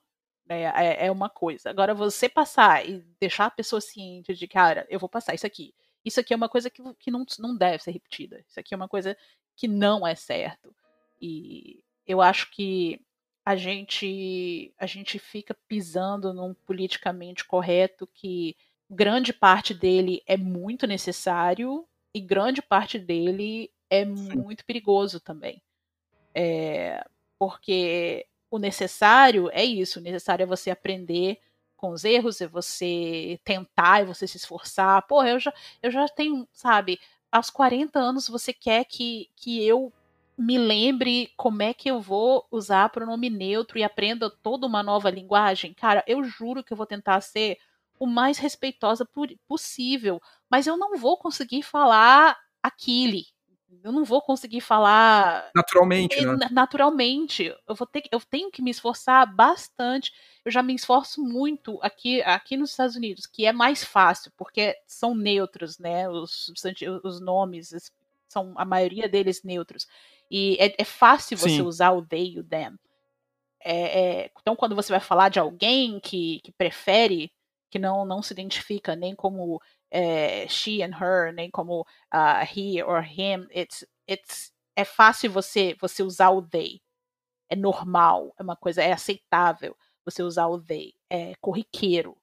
é, é uma coisa. Agora, você passar e deixar a pessoa ciente de, cara, eu vou passar isso aqui. Isso aqui é uma coisa que, que não, não deve ser repetida. Isso aqui é uma coisa que não é certo. E eu acho que a gente a gente fica pisando num politicamente correto que grande parte dele é muito necessário e grande parte dele é muito perigoso também. É, porque o necessário é isso, o necessário é você aprender com os erros, é você tentar, é você se esforçar. Porra, eu já, eu já tenho, sabe, aos 40 anos você quer que, que eu me lembre como é que eu vou usar pronome neutro e aprenda toda uma nova linguagem. Cara, eu juro que eu vou tentar ser o mais respeitosa possível, mas eu não vou conseguir falar aquele. Eu não vou conseguir falar naturalmente, né? Naturalmente, eu vou ter, eu tenho que me esforçar bastante. Eu já me esforço muito aqui, aqui nos Estados Unidos, que é mais fácil, porque são neutros, né? Os, os nomes são a maioria deles neutros. E é, é fácil você Sim. usar o they e o them. É, é, então, quando você vai falar de alguém que, que prefere que não, não se identifica nem como é, she and her, nem como uh, he or him. It's, it's, é fácil você, você usar o they. É normal, é uma coisa, é aceitável você usar o they. É corriqueiro.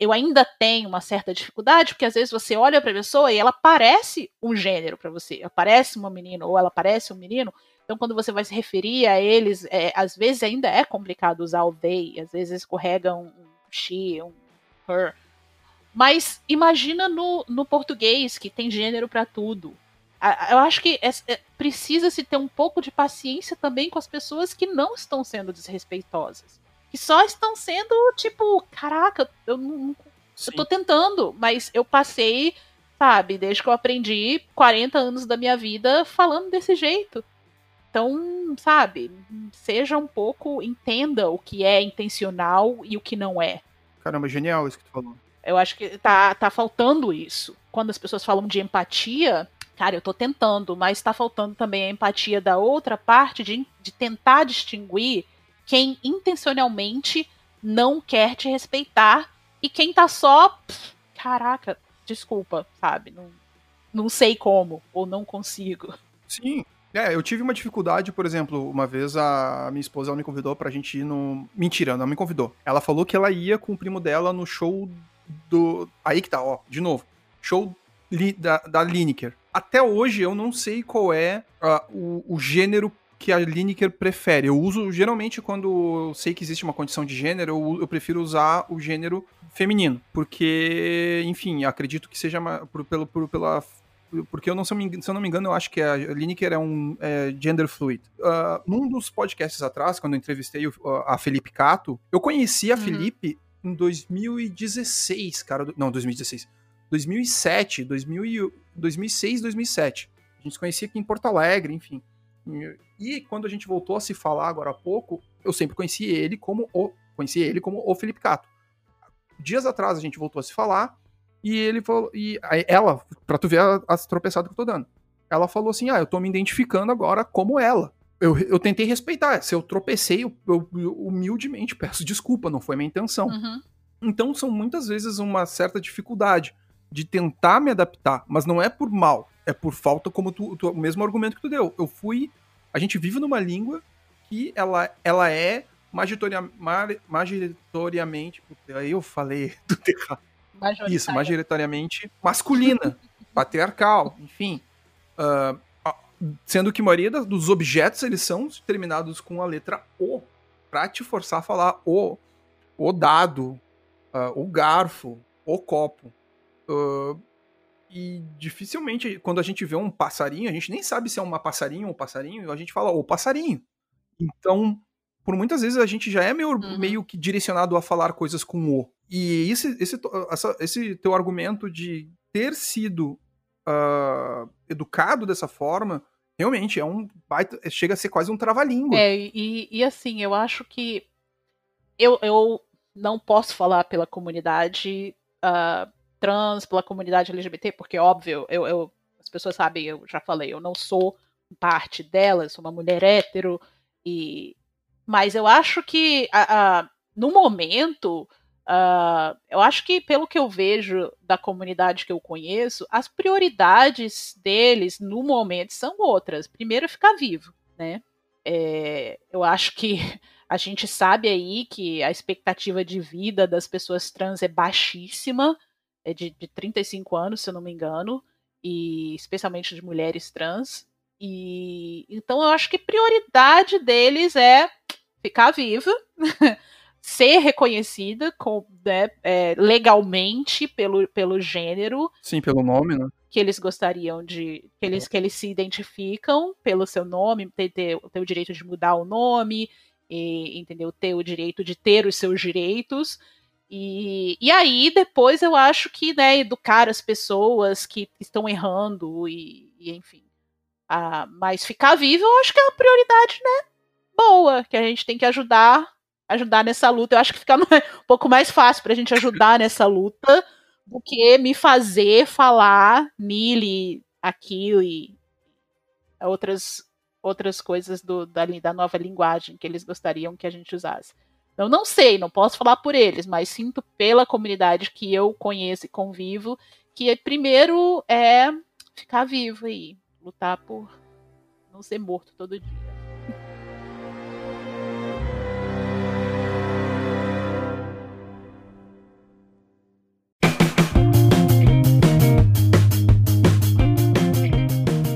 Eu ainda tenho uma certa dificuldade, porque às vezes você olha para a pessoa e ela parece um gênero para você. Ela parece uma menina ou ela parece um menino. Então, quando você vai se referir a eles, é, às vezes ainda é complicado usar o they, às vezes escorrega um, um she, um her. Mas imagina no, no português, que tem gênero para tudo. Eu acho que é, é, precisa-se ter um pouco de paciência também com as pessoas que não estão sendo desrespeitosas. Que só estão sendo, tipo, caraca, eu não. Eu tô tentando, mas eu passei, sabe, desde que eu aprendi 40 anos da minha vida falando desse jeito. Então, sabe, seja um pouco, entenda o que é intencional e o que não é. Caramba, genial isso que tu falou. Eu acho que tá, tá faltando isso. Quando as pessoas falam de empatia, cara, eu tô tentando, mas tá faltando também a empatia da outra parte de, de tentar distinguir quem intencionalmente não quer te respeitar e quem tá só. Pff, caraca, desculpa, sabe? Não, não sei como, ou não consigo. Sim, É, eu tive uma dificuldade, por exemplo, uma vez a minha esposa ela me convidou pra gente ir no. Mentira, não me convidou. Ela falou que ela ia com o primo dela no show do. Aí que tá, ó, de novo. Show li... da, da Lineker. Até hoje eu não sei qual é uh, o, o gênero que a Lineker prefere. Eu uso, geralmente, quando eu sei que existe uma condição de gênero, eu, eu prefiro usar o gênero feminino. Porque, enfim, acredito que seja por, pelo, por, pela porque eu não, se, eu, não me engano, eu acho que a Lineker é um é, gender fluid. Uh, num dos podcasts atrás, quando eu entrevistei o, a Felipe Cato, eu conheci a uhum. Felipe em 2016, cara. Não, 2016. 2007, 2000, 2006, 2007. A gente se conhecia aqui em Porto Alegre, enfim. E quando a gente voltou a se falar agora há pouco, eu sempre conheci ele como o, conheci ele como o Felipe Cato. Dias atrás a gente voltou a se falar e ele falou. E ela, pra tu ver as tropeçadas que eu tô dando. Ela falou assim: Ah, eu tô me identificando agora como ela. Eu, eu tentei respeitar. Se eu tropecei, eu, eu, eu humildemente peço desculpa, não foi minha intenção. Uhum. Então são muitas vezes uma certa dificuldade de tentar me adaptar, mas não é por mal, é por falta, como tu, tu, o mesmo argumento que tu deu. Eu fui. A gente vive numa língua que ela, ela é magitoria, majoritariamente. Aí eu falei (laughs) do errado isso, majoritariamente masculina, (laughs) patriarcal, enfim. Uh, sendo que a maioria dos objetos eles são terminados com a letra O, para te forçar a falar o, o dado, uh, o garfo, o copo. Uh, e dificilmente, quando a gente vê um passarinho, a gente nem sabe se é uma passarinho ou um passarinho, a gente fala o passarinho. Então, por muitas vezes a gente já é meio, uhum. meio que direcionado a falar coisas com o. E esse, esse, essa, esse teu argumento de ter sido uh, educado dessa forma, realmente é um baita, chega a ser quase um trava-língua. É, e, e assim, eu acho que eu, eu não posso falar pela comunidade uh, trans, pela comunidade LGBT, porque, óbvio, eu, eu, as pessoas sabem, eu já falei, eu não sou parte delas, sou uma mulher hétero, e, mas eu acho que uh, uh, no momento Uh, eu acho que, pelo que eu vejo da comunidade que eu conheço, as prioridades deles no momento são outras. Primeiro, ficar vivo, né? É, eu acho que (laughs) a gente sabe aí que a expectativa de vida das pessoas trans é baixíssima, é de, de 35 anos, se eu não me engano, e especialmente de mulheres trans. E então eu acho que prioridade deles é ficar viva. (laughs) ser reconhecida com, né, é, legalmente pelo, pelo gênero. Sim, pelo nome, né? Que eles gostariam de. Que eles, que eles se identificam pelo seu nome, ter, ter, ter o direito de mudar o nome, e, entendeu? Ter o direito de ter os seus direitos. E, e aí, depois, eu acho que, né, educar as pessoas que estão errando e, e enfim. Ah, mas ficar vivo, eu acho que é uma prioridade, né? Boa, que a gente tem que ajudar ajudar nessa luta. Eu acho que fica (laughs) um pouco mais fácil pra gente ajudar nessa luta do que me fazer falar nele, aquilo e outras, outras coisas do, da, da nova linguagem que eles gostariam que a gente usasse. Eu não sei, não posso falar por eles, mas sinto pela comunidade que eu conheço e convivo que primeiro é ficar vivo e lutar por não ser morto todo dia.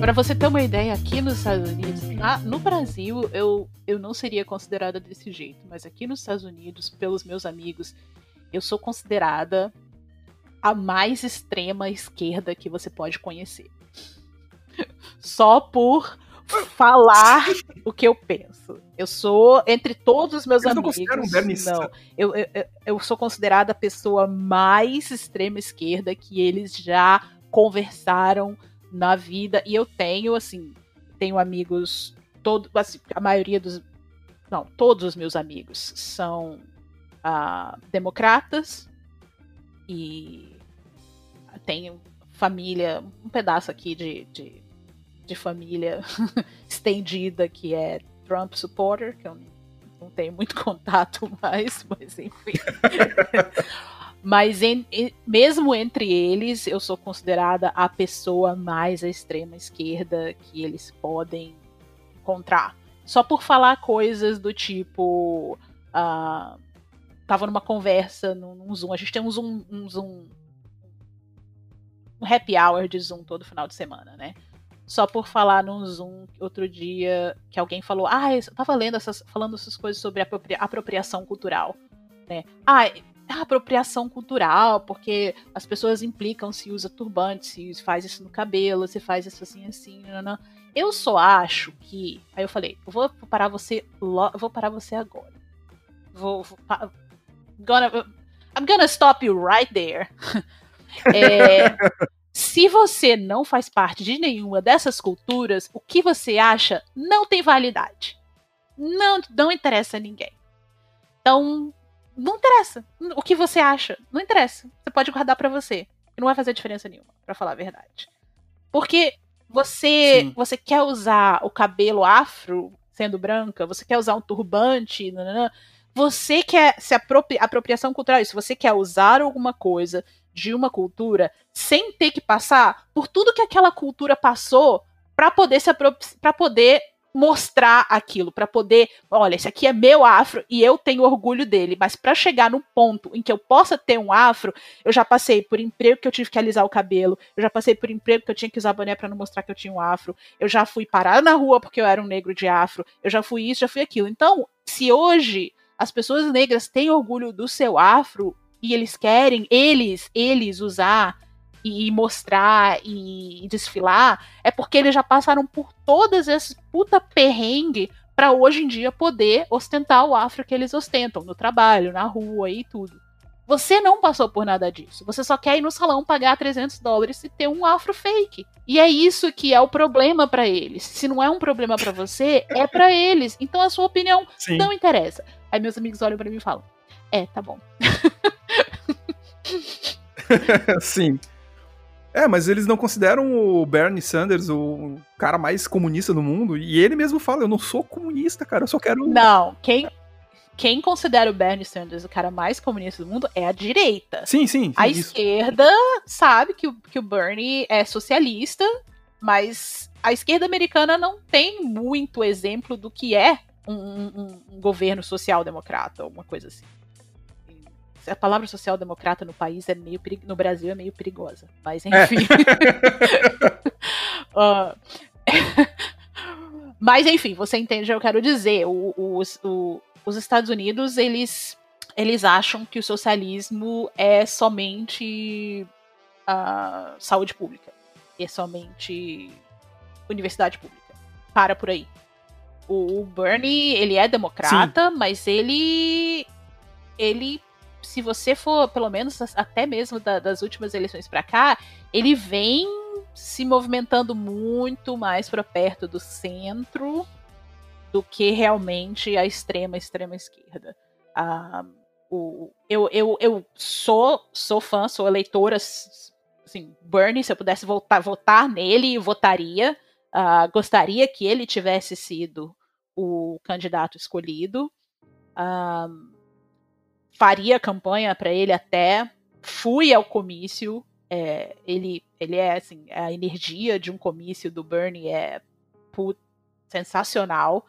Para você ter uma ideia, aqui nos Estados Unidos, na, no Brasil, eu, eu não seria considerada desse jeito, mas aqui nos Estados Unidos, pelos meus amigos, eu sou considerada a mais extrema esquerda que você pode conhecer. Só por falar o que eu penso. Eu sou, entre todos os meus Eles amigos. Não, não eu, eu, eu sou considerada a pessoa mais extrema esquerda que eles já conversaram na vida. E eu tenho, assim, tenho amigos, todo, assim, a maioria dos. Não, todos os meus amigos são uh, democratas e tenho família, um pedaço aqui de, de, de família (laughs) estendida que é Trump supporter, que eu não tenho muito (laughs) contato mais, mas enfim. Mas em, em, mesmo entre eles, eu sou considerada a pessoa mais à extrema esquerda que eles podem encontrar. Só por falar coisas do tipo. Uh, tava numa conversa num, Zoom. A gente tem um Zoom, um Zoom. Um happy hour de Zoom todo final de semana, né? Só por falar num Zoom outro dia que alguém falou, ah, eu tava lendo essas, falando essas coisas sobre apropria, apropriação cultural, né? Ah, apropriação cultural, porque as pessoas implicam se usa turbante, se faz isso no cabelo, se faz isso assim, assim, não, não. Eu só acho que. Aí eu falei, vou parar você. vou parar você agora. Vou. vou gonna, I'm gonna stop you right there. (laughs) é, se você não faz parte de nenhuma dessas culturas, o que você acha não tem validade. Não, não interessa a ninguém. Então, não interessa. O que você acha, não interessa. Você pode guardar para você. Não vai fazer diferença nenhuma, para falar a verdade. Porque você, Sim. você quer usar o cabelo afro, sendo branca, você quer usar um turbante, nanana, você quer se apropri apropriação cultural, se você quer usar alguma coisa de uma cultura sem ter que passar por tudo que aquela cultura passou para poder se para poder mostrar aquilo, para poder, olha, esse aqui é meu afro e eu tenho orgulho dele, mas para chegar no ponto em que eu possa ter um afro, eu já passei por emprego que eu tive que alisar o cabelo, eu já passei por emprego que eu tinha que usar boné para não mostrar que eu tinha um afro, eu já fui parar na rua porque eu era um negro de afro, eu já fui isso, já fui aquilo. Então, se hoje as pessoas negras têm orgulho do seu afro e eles querem eles, eles usar e mostrar e, desfilar, é porque eles já passaram por todas essas puta perrengue para hoje em dia poder ostentar o afro que eles ostentam no trabalho, na rua e tudo. Você não passou por nada disso. Você só quer ir no salão pagar 300 dólares e ter um afro fake. E é isso que é o problema para eles. Se não é um problema para você, é para eles. Então a sua opinião Sim. não interessa. Aí meus amigos olham para mim e falam: "É, tá bom". (laughs) (laughs) Sim. É, mas eles não consideram o Bernie Sanders o cara mais comunista do mundo. E ele mesmo fala: eu não sou comunista, cara, eu só quero. Não, quem, quem considera o Bernie Sanders o cara mais comunista do mundo é a direita. Sim, sim. sim a isso. esquerda sabe que o, que o Bernie é socialista, mas a esquerda americana não tem muito exemplo do que é um, um, um governo social-democrata, alguma coisa assim a palavra social-democrata no país é meio no Brasil é meio perigosa, mas é. enfim. uh, (laughs) (laughs) mas enfim, você entende o que eu quero dizer. O, o, o, os Estados Unidos eles eles acham que o socialismo é somente uh, saúde pública, é somente universidade pública. Para por aí. O, o Bernie ele é democrata, Sim. mas ele ele se você for, pelo menos até mesmo da, das últimas eleições para cá, ele vem se movimentando muito mais para perto do centro do que realmente a extrema, extrema esquerda. Ah, o, eu, eu, eu sou, sou fã, sou eleitora, assim, Bernie, se eu pudesse votar, votar nele, votaria. Uh, gostaria que ele tivesse sido o candidato escolhido. Um, faria campanha para ele até, fui ao comício, é, ele, ele é assim, a energia de um comício do Bernie é put, sensacional.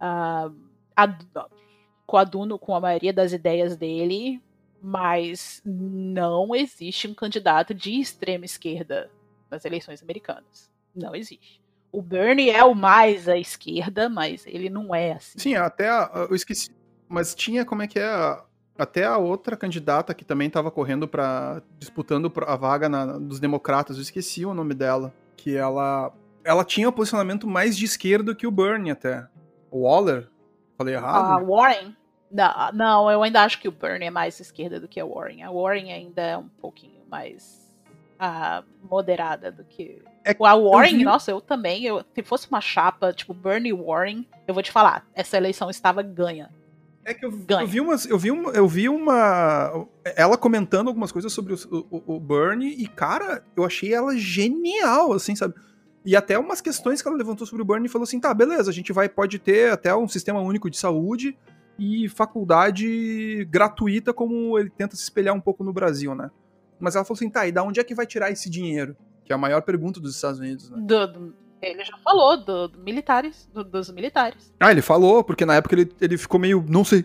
Uh, coaduno com a maioria das ideias dele, mas não existe um candidato de extrema esquerda nas eleições americanas. Não existe. O Bernie é o mais à esquerda, mas ele não é assim. Sim, até a, eu esqueci. Mas tinha como é que é até a outra candidata que também estava correndo para disputando a vaga na, dos democratas, eu esqueci o nome dela, que ela ela tinha um posicionamento mais de esquerda que o Bernie até. O Waller? Falei errado? Ah, Warren? Não, não, eu ainda acho que o Bernie é mais esquerda do que a Warren. A Warren ainda é um pouquinho mais uh, moderada do que. É, a Warren, eu vi... nossa, eu também. Eu, se fosse uma chapa, tipo Bernie Warren, eu vou te falar, essa eleição estava ganha. É que eu, eu, vi umas, eu vi uma, eu vi uma, ela comentando algumas coisas sobre o, o, o, Bernie e cara, eu achei ela genial, assim, sabe? E até umas questões que ela levantou sobre o Bernie falou assim, tá, beleza, a gente vai pode ter até um sistema único de saúde e faculdade gratuita como ele tenta se espelhar um pouco no Brasil, né? Mas ela falou assim, tá, e da onde é que vai tirar esse dinheiro? Que é a maior pergunta dos Estados Unidos, né? Do, Ele já falou do, do militares, do, dos militares. Ah, ele falou, porque na época ele, ele ficou meio. Não sei.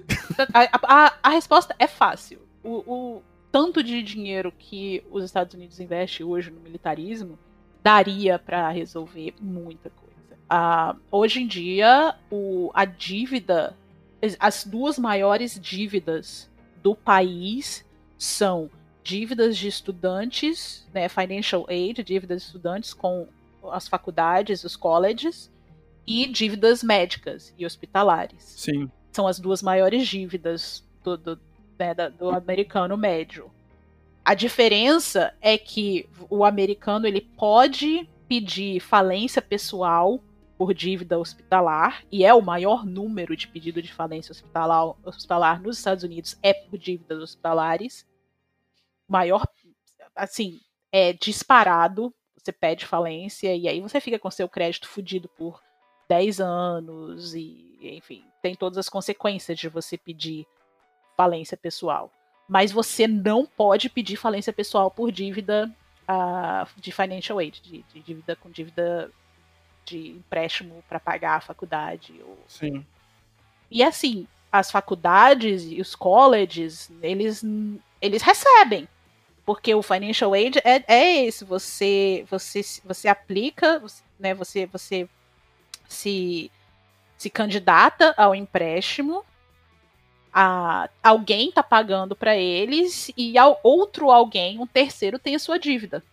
A, a, a resposta é fácil. O, o, tanto de dinheiro que os Estados Unidos investem hoje no militarismo daria para resolver muita coisa. Uh, hoje em dia, o, a dívida, as duas maiores dívidas do país são dívidas de estudantes, né, financial aid, dívidas de estudantes com as faculdades, os colleges, e dívidas médicas e hospitalares. Sim. São as duas maiores dívidas do, do, né, do americano médio. A diferença é que o americano ele pode pedir falência pessoal por dívida hospitalar, e é o maior número de pedido de falência hospitalar, hospitalar nos Estados Unidos é por dívidas hospitalares. Maior, assim, é disparado. Você pede falência e aí você fica com seu crédito fudido por 10 anos e, enfim, tem todas as consequências de você pedir falência pessoal. Mas você não pode pedir falência pessoal por dívida uh, de financial aid, de, de, dívida com dívida de empréstimo para pagar a faculdade. Ou... Sim. E assim, as faculdades e os colleges, eles, eles recebem. Porque o financial aid é, é esse, você, você, você aplica, né, você, você se, se candidata ao empréstimo, a, alguém está pagando para eles e ao, outro alguém, um terceiro, tem a sua dívida.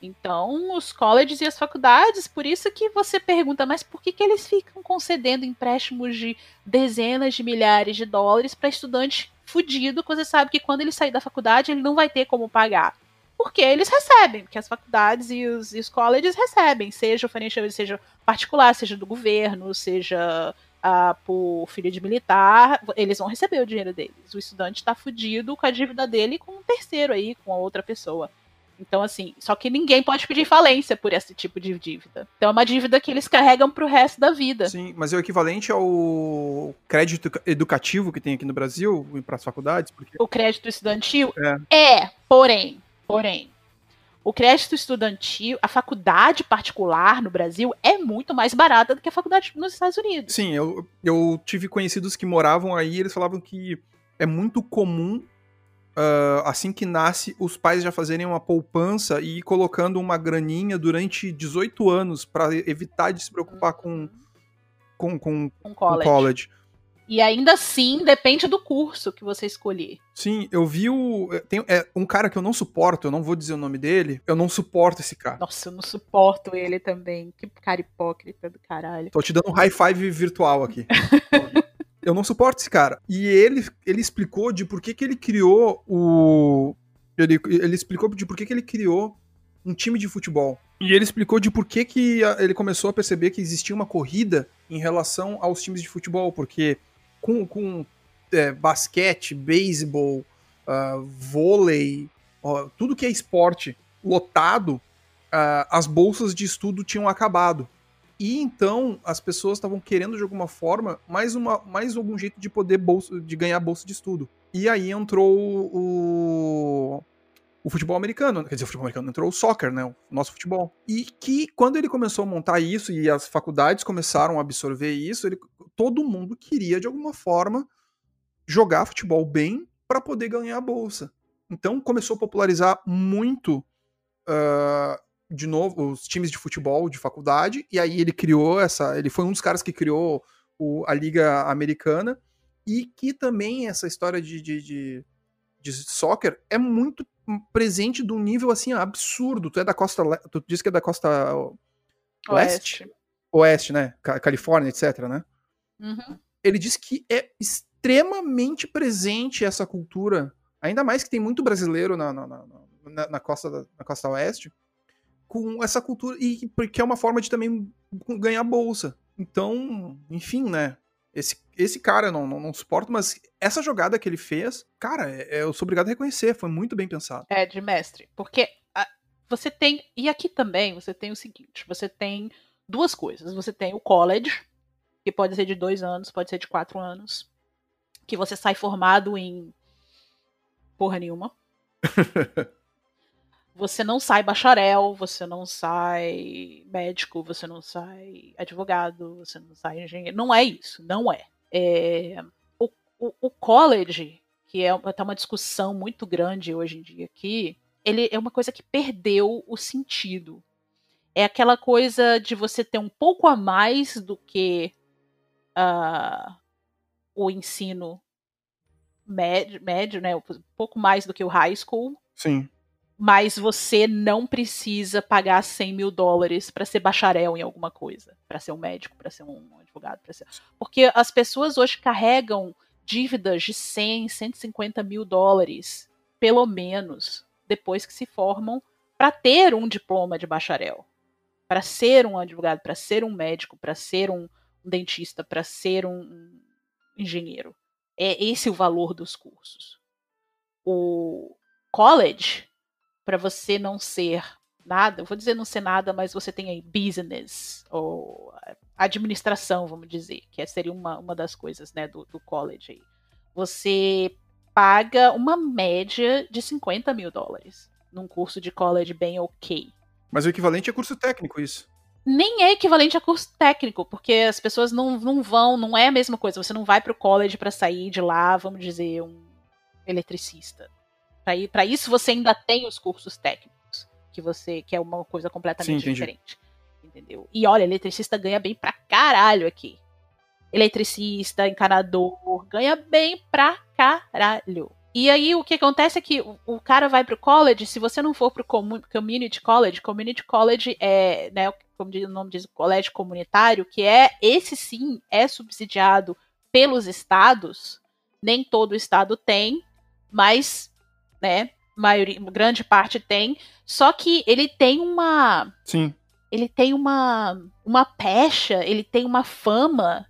Então, os colleges e as faculdades, por isso que você pergunta, mas por que, que eles ficam concedendo empréstimos de dezenas de milhares de dólares para estudante fudido, quando você sabe que quando ele sair da faculdade ele não vai ter como pagar? Porque eles recebem, porque as faculdades e os, e os colleges recebem, seja o financial, seja particular, seja do governo, seja uh, por filho de militar, eles vão receber o dinheiro deles. O estudante está fudido com a dívida dele com um terceiro aí, com a outra pessoa. Então, assim, só que ninguém pode pedir falência por esse tipo de dívida. Então é uma dívida que eles carregam pro resto da vida. Sim, mas é o equivalente ao crédito educativo que tem aqui no Brasil para as faculdades? Porque... O crédito estudantil? É. é, porém, porém, o crédito estudantil, a faculdade particular no Brasil é muito mais barata do que a faculdade nos Estados Unidos. Sim, eu, eu tive conhecidos que moravam aí, eles falavam que é muito comum uh, assim que nasce, os pais já fazerem uma poupança e ir colocando uma graninha durante 18 anos para evitar de se preocupar com, com, com, com college. Com college. E ainda assim, depende do curso que você escolher. Sim, eu vi o. Eh, tem é, um cara que eu não suporto, eu não vou dizer o nome dele. Eu não suporto esse cara. Nossa, eu não suporto ele também. Que cara hipócrita do caralho. Tô te dando um high five virtual aqui. (laughs) eu não suporto esse cara. E ele, ele explicou de por que, que ele criou o. Ele, ele explicou de por que, que ele criou um time de futebol. E ele explicou de por que, que ele começou a perceber que existia uma corrida em relação aos times de futebol, porque com, com é, basquete, beisebol, uh, vôlei, uh, tudo que é esporte lotado, uh, as bolsas de estudo tinham acabado. E então as pessoas estavam querendo de alguma forma mais, uma, mais algum jeito de poder bolsa, de ganhar bolsa de estudo. E aí entrou o, o futebol americano, quer dizer, o futebol americano entrou o soccer, né, o nosso futebol. E que quando ele começou a montar isso e as faculdades começaram a absorver isso, ele, todo mundo queria de alguma forma jogar futebol bem para poder ganhar a bolsa. Então começou a popularizar muito uh, de novo, os times de futebol de faculdade, e aí ele criou essa. Ele foi um dos caras que criou o, a Liga Americana, e que também essa história de, de, de, de soccer é muito presente de um nível assim absurdo. Tu é da costa. Tu disse que é da costa oeste? Oeste, oeste né? Califórnia, etc, né? Uhum. Ele disse que é extremamente presente essa cultura, ainda mais que tem muito brasileiro na, na, na, na costa, na costa oeste com essa cultura e porque é uma forma de também ganhar bolsa. Então, enfim, né? Esse, esse cara não, não, não suporto, mas essa jogada que ele fez, cara, é, é, eu sou obrigado a reconhecer, foi muito bem pensado. É, de mestre. Porque a, você tem. E aqui também você tem o seguinte: você tem duas coisas. Você tem o college, que pode ser de dois anos, pode ser de quatro anos. Que você sai formado em porra nenhuma. (laughs) você não sai bacharel, você não sai médico, você não sai advogado, você não sai engenheiro. Não é isso, não é. é o, o, o, college, que é tá uma discussão muito grande hoje em dia aqui, ele é uma coisa que perdeu o sentido. É aquela coisa de você ter um pouco a mais do que uh, o ensino médio, médio, né? Um pouco mais do que o high school. Sim mas você não precisa pagar 100 mil dólares para ser bacharel em alguma coisa, para ser um médico, para ser um advogado, para ser. Porque as pessoas hoje carregam dívidas de 100, 150 mil dólares, pelo menos, depois que se formam, para ter um diploma de bacharel, para ser um advogado, para ser um médico, para ser um, dentista, para ser um engenheiro. É esse o valor dos cursos. O college para você não ser nada, vou dizer não ser nada, mas você tem aí business, ou administração, vamos dizer, que seria uma, uma das coisas né, do, do college aí. Você paga uma média de 50 mil dólares num curso de college bem ok. Mas o equivalente é curso técnico, isso. Nem é equivalente a curso técnico, porque as pessoas não, não vão, não é a mesma coisa. Você não vai para o college para sair de lá, vamos dizer, um eletricista. Para isso você ainda tem os cursos técnicos, que você que é uma coisa completamente Sim, diferente. Entendeu? E olha, eletricista ganha bem pra caralho aqui. Eletricista, encanador, ganha bem pra caralho. E aí o que acontece é que o, o cara vai pro college, se você não for pro community college, community college é, né, como o nome diz, colégio comunitário, que é esse sim é subsidiado pelos estados. Nem todo estado tem, mas né? Maioria, grande parte tem. Só que ele tem uma. Sim. Ele tem uma, uma pecha, ele tem uma fama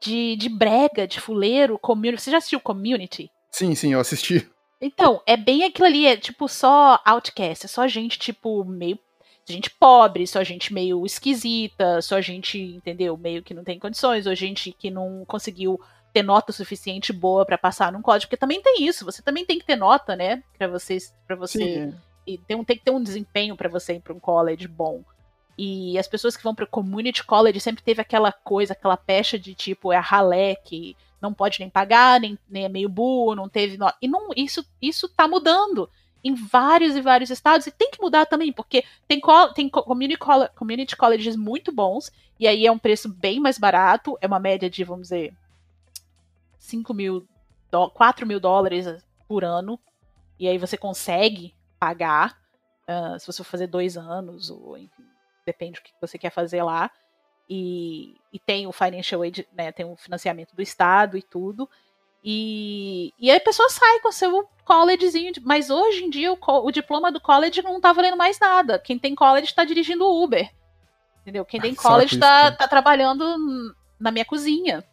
de, de brega, de fuleiro, community. Você já assistiu Community? Sim, sim, eu assisti. Então, é bem aquilo ali, é tipo só outcast, é só gente, tipo, meio. Gente pobre, só gente meio esquisita, só gente, entendeu? Meio que não tem condições, ou gente que não conseguiu ter nota suficiente boa para passar num código, porque também tem isso, você também tem que ter nota, né, para vocês, para você Sim. e tem, tem que ter um desempenho para você ir para um college bom. E as pessoas que vão para community college sempre teve aquela coisa, aquela pecha de tipo é a ralé que não pode nem pagar, nem, nem é meio burro, não teve nota. E não, isso isso tá mudando em vários e vários estados, e tem que mudar também, porque tem, tem community, community colleges muito bons, e aí é um preço bem mais barato, é uma média de, vamos dizer, 5 mil, 4 mil dólares por ano, e aí você consegue pagar, uh, se você for fazer dois anos, ou enfim, depende do que você quer fazer lá. E, e tem o financial aid, né, tem o financiamento do Estado e tudo. E, e aí a pessoa sai com o seu collegezinho, mas hoje em dia o, o, diploma do college não tá valendo mais nada. Quem tem college tá dirigindo Uber. Entendeu? Quem tem ah, college tá, tá trabalhando na minha cozinha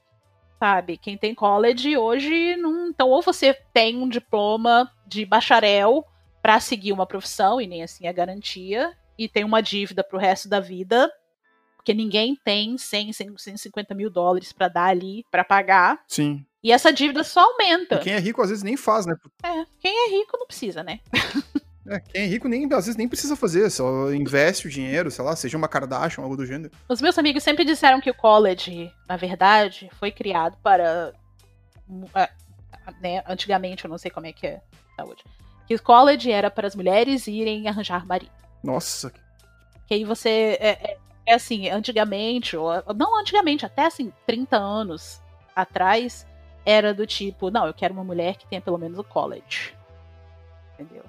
sabe? Quem tem college hoje não. Então, ou você tem um diploma de bacharel para seguir uma profissão, e nem assim é garantia, e tem uma dívida pro resto da vida, porque ninguém tem 100, 150 mil dólares para dar ali, para pagar. Sim. E essa dívida só aumenta. E quem é rico às vezes nem faz, né? É, quem é rico não precisa, né? (laughs) É, quem é rico nem, às vezes nem precisa fazer, só investe o dinheiro, sei lá, seja uma Kardashian, algo do gênero. Os meus amigos sempre disseram que o college, na verdade, foi criado para. Né, antigamente, eu não sei como é que é saúde. Que o college era para as mulheres irem arranjar marido. Nossa. Que aí você. É, é, é assim, antigamente, ou não antigamente, até assim, 30 anos atrás, era do tipo, não, eu quero uma mulher que tenha pelo menos o college. Entendeu?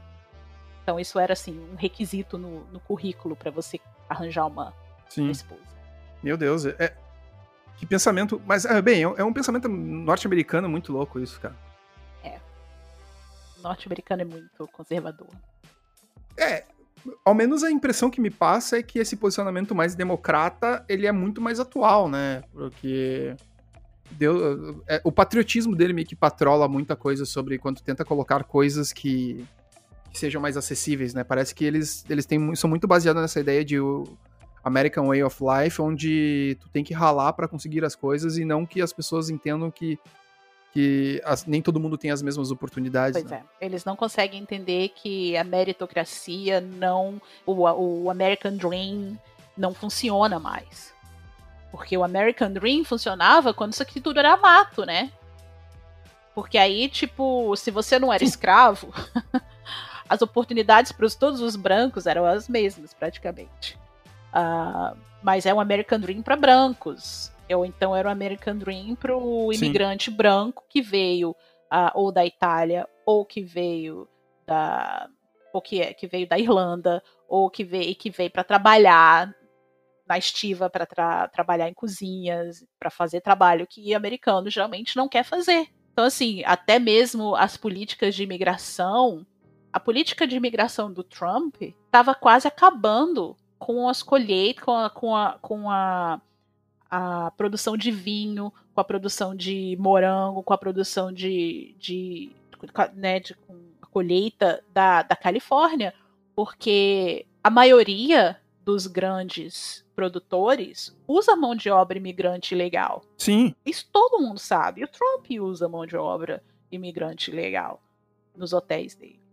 Então isso era assim um requisito no, no currículo para você arranjar uma, uma, esposa. Meu Deus, é, é que pensamento. Mas é, bem, é, um pensamento norte-americano muito louco isso, cara. É. O norte-americano é muito conservador. É, ao menos a impressão que me passa é que esse posicionamento mais democrata, ele é muito mais atual, né? Porque deu, é, o patriotismo dele meio que patrola muita coisa sobre quando tenta colocar coisas que que sejam mais acessíveis, né? Parece que eles, eles têm, são muito baseados nessa ideia de American Way of Life, onde tu tem que ralar para conseguir as coisas e não que as pessoas entendam que, que as, nem todo mundo tem as mesmas oportunidades. Pois né? é. Eles não conseguem entender que a meritocracia não. O, o American Dream não funciona mais. Porque o American Dream funcionava quando isso aqui tudo era mato, né? Porque aí, tipo, se você não era (laughs) escravo, as oportunidades para todos os brancos eram as mesmas, praticamente. Uh, mas é um American Dream para brancos. Ou então era o American Dream para o imigrante Sim. branco que veio uh, ou da Itália, ou que veio da. ou que, é, que veio da Irlanda, ou que veio, que veio para trabalhar na estiva para tra trabalhar em cozinhas, para fazer trabalho que americano geralmente não quer fazer. Então, assim, até mesmo as políticas de imigração, a política de imigração do Trump estava quase acabando com as colheitas, com a, com a, com a a produção de vinho, com a produção de morango, com a produção de, de, né, de com a colheita da, da Califórnia, porque a maioria dos grandes produtores usa mão de obra imigrante legal. Sim. Isso todo mundo sabe. O Trump usa mão de obra imigrante legal nos hotéis dele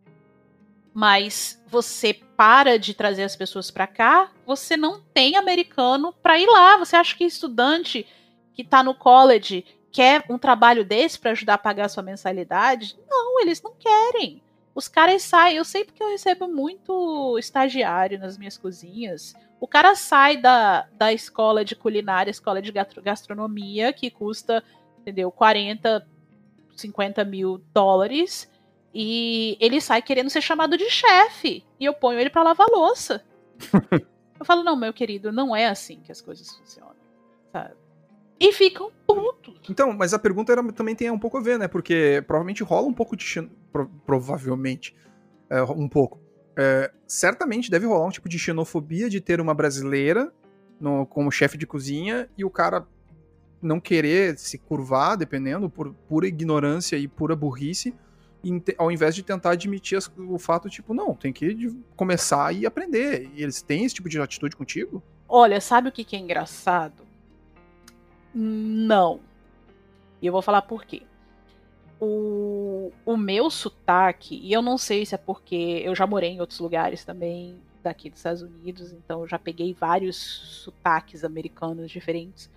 mas você para de trazer as pessoas para cá, você não tem americano para ir lá. Você acha que estudante que está no college quer um trabalho desse para ajudar a pagar sua mensalidade? Não, eles não querem. Os caras saem, eu sei porque eu recebo muito estagiário nas minhas cozinhas. O cara sai da, da escola de culinária, escola de gastronomia, que custa, entendeu, 40, 50 mil dólares e ele sai querendo ser chamado de chefe. E eu ponho ele para lavar louça. (laughs) eu falo, não, meu querido, não é assim que as coisas funcionam. Sabe? E ficam putos. Então, mas a pergunta era, também tem um pouco a ver, né? Porque provavelmente rola um pouco de. Pro, provavelmente. É, um pouco. É, certamente deve rolar um tipo de xenofobia de ter uma brasileira no, como chefe de cozinha e o cara não querer se curvar, dependendo, por pura ignorância e pura burrice ao invés de tentar admitir o fato, tipo, não, tem que começar e aprender. E eles têm esse tipo de atitude contigo? Olha, sabe o que, que é engraçado? Não. E eu vou falar por quê. O, o meu sotaque, e eu não sei se é porque eu já morei em outros lugares também daqui dos Estados Unidos, então eu já peguei vários sotaques americanos diferentes.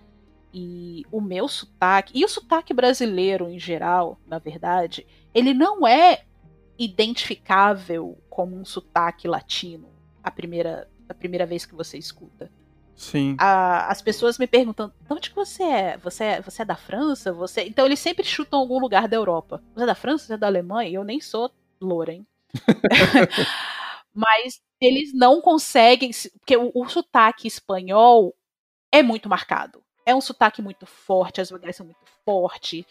E o meu sotaque, e o sotaque brasileiro em geral, na verdade, ele não é identificável como um sotaque latino a primeira, a primeira vez que você escuta. Sim. A, as pessoas me perguntam, de onde que você é? Você, é? você é da França? Você Então eles sempre chutam algum lugar da Europa. Você é da França? Você é da Alemanha? Eu nem sou loura, hein? (laughs) (laughs) Mas eles não conseguem, porque o, o sotaque espanhol é muito marcado. É um sotaque muito forte, as vogais são muito fortes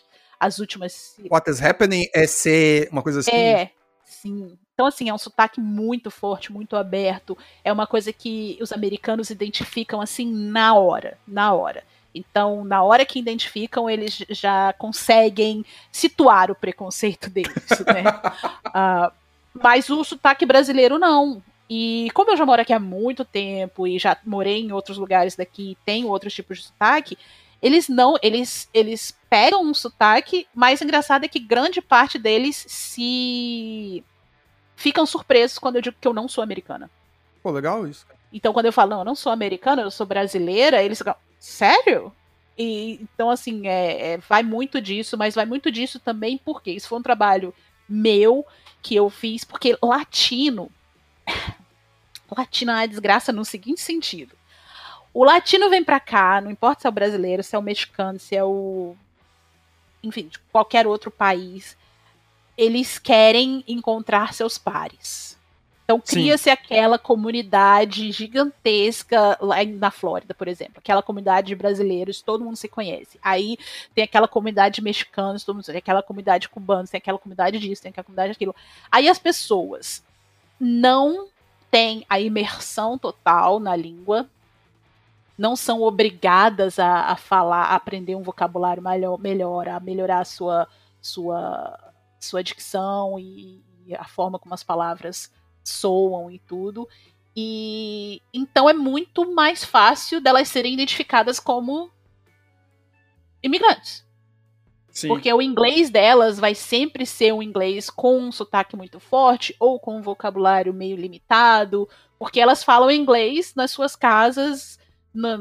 as últimas. What is happening é ser uma coisa assim? É, sim. Então, assim, é um sotaque muito forte, muito aberto. É uma coisa que os americanos identificam assim na hora. Na hora. Então, na hora que identificam, eles já conseguem situar o preconceito deles, né? uh, (laughs) mas o sotaque brasileiro não. E como eu já moro aqui há muito tempo e já morei em outros lugares daqui, tenho outros tipos de sotaque, eles não, eles, eles pegam um sotaque, mas o engraçado é que grande parte deles se ficam surpresos quando eu digo que eu não sou americana. Pô, legal isso. Então, quando eu falo, não, eu não sou americana, eu sou brasileira, eles ficam, sério? E, então, assim, é, é, vai muito disso, mas vai muito disso também porque isso foi um trabalho meu que eu fiz, porque latino. (coughs) latino é desgraça no seguinte sentido. O latino vem para cá, não importa se é o brasileiro, se é o mexicano, se é o. Enfim, de qualquer outro país. Eles querem encontrar seus pares. Então cria-se aquela comunidade gigantesca lá na Flórida, por exemplo. Aquela comunidade de brasileiros, todo mundo se conhece. Aí tem aquela comunidade de mexicanos, todo mundo tem aquela comunidade de cubanos, tem aquela comunidade disso, tem aquela comunidade daquilo. Aí as pessoas não têm a imersão total na língua, não são obrigadas a, a falar, a aprender um vocabulário melhor, melhor a melhorar a sua, sua, sua dicção e, e a forma como as palavras soam e tudo. E então é muito mais fácil delas serem identificadas como imigrantes. Sim. Porque o inglês delas vai sempre ser um inglês com um sotaque muito forte ou com um vocabulário meio limitado, porque elas falam inglês nas suas casas, na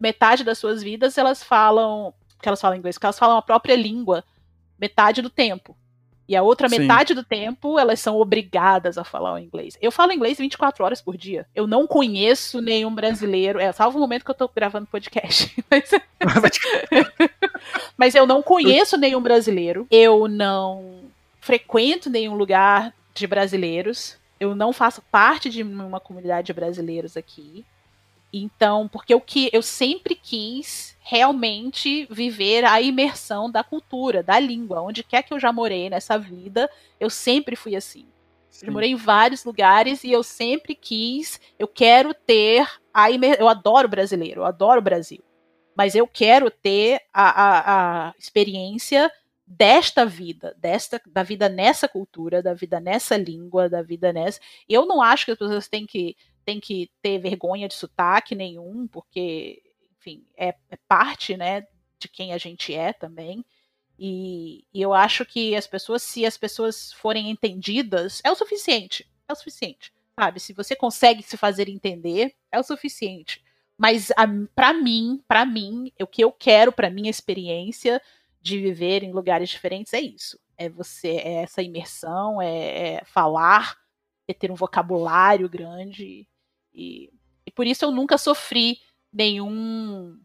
metade das suas vidas elas falam, que elas falam inglês, porque elas falam a própria língua metade do tempo. E a outra Sim. metade do tempo, elas são obrigadas a falar o inglês. Eu falo inglês 24 horas por dia. Eu não conheço nenhum brasileiro. É, salvo o momento que eu tô gravando podcast. (laughs) Mas, (laughs) mas eu não conheço nenhum brasileiro. Eu não frequento nenhum lugar de brasileiros. Eu não faço parte de uma comunidade de brasileiros aqui. Então, porque o que eu sempre quis realmente viver a imersão da cultura, da língua. Onde quer que eu já morei nessa vida, eu sempre fui assim. Eu morei em vários lugares e eu sempre quis, eu quero ter a imer... eu adoro brasileiro, eu adoro o Brasil. Mas eu quero ter a, a, a experiência desta vida, desta da vida nessa cultura, da vida nessa língua, da vida nessa. Eu não acho que as pessoas têm que têm que ter vergonha de sotaque nenhum, porque enfim, é, é parte, né, de quem a gente é também. E, e, eu acho que as pessoas, se as pessoas forem entendidas, é o suficiente. É o suficiente. Sabe? Se você consegue se fazer entender, é o suficiente. Mas para mim, para mim, o que eu quero para minha experiência de viver em lugares diferentes é isso. É você, é essa imersão, é, é falar, é ter um vocabulário grande. E, e por isso eu nunca sofri nenhum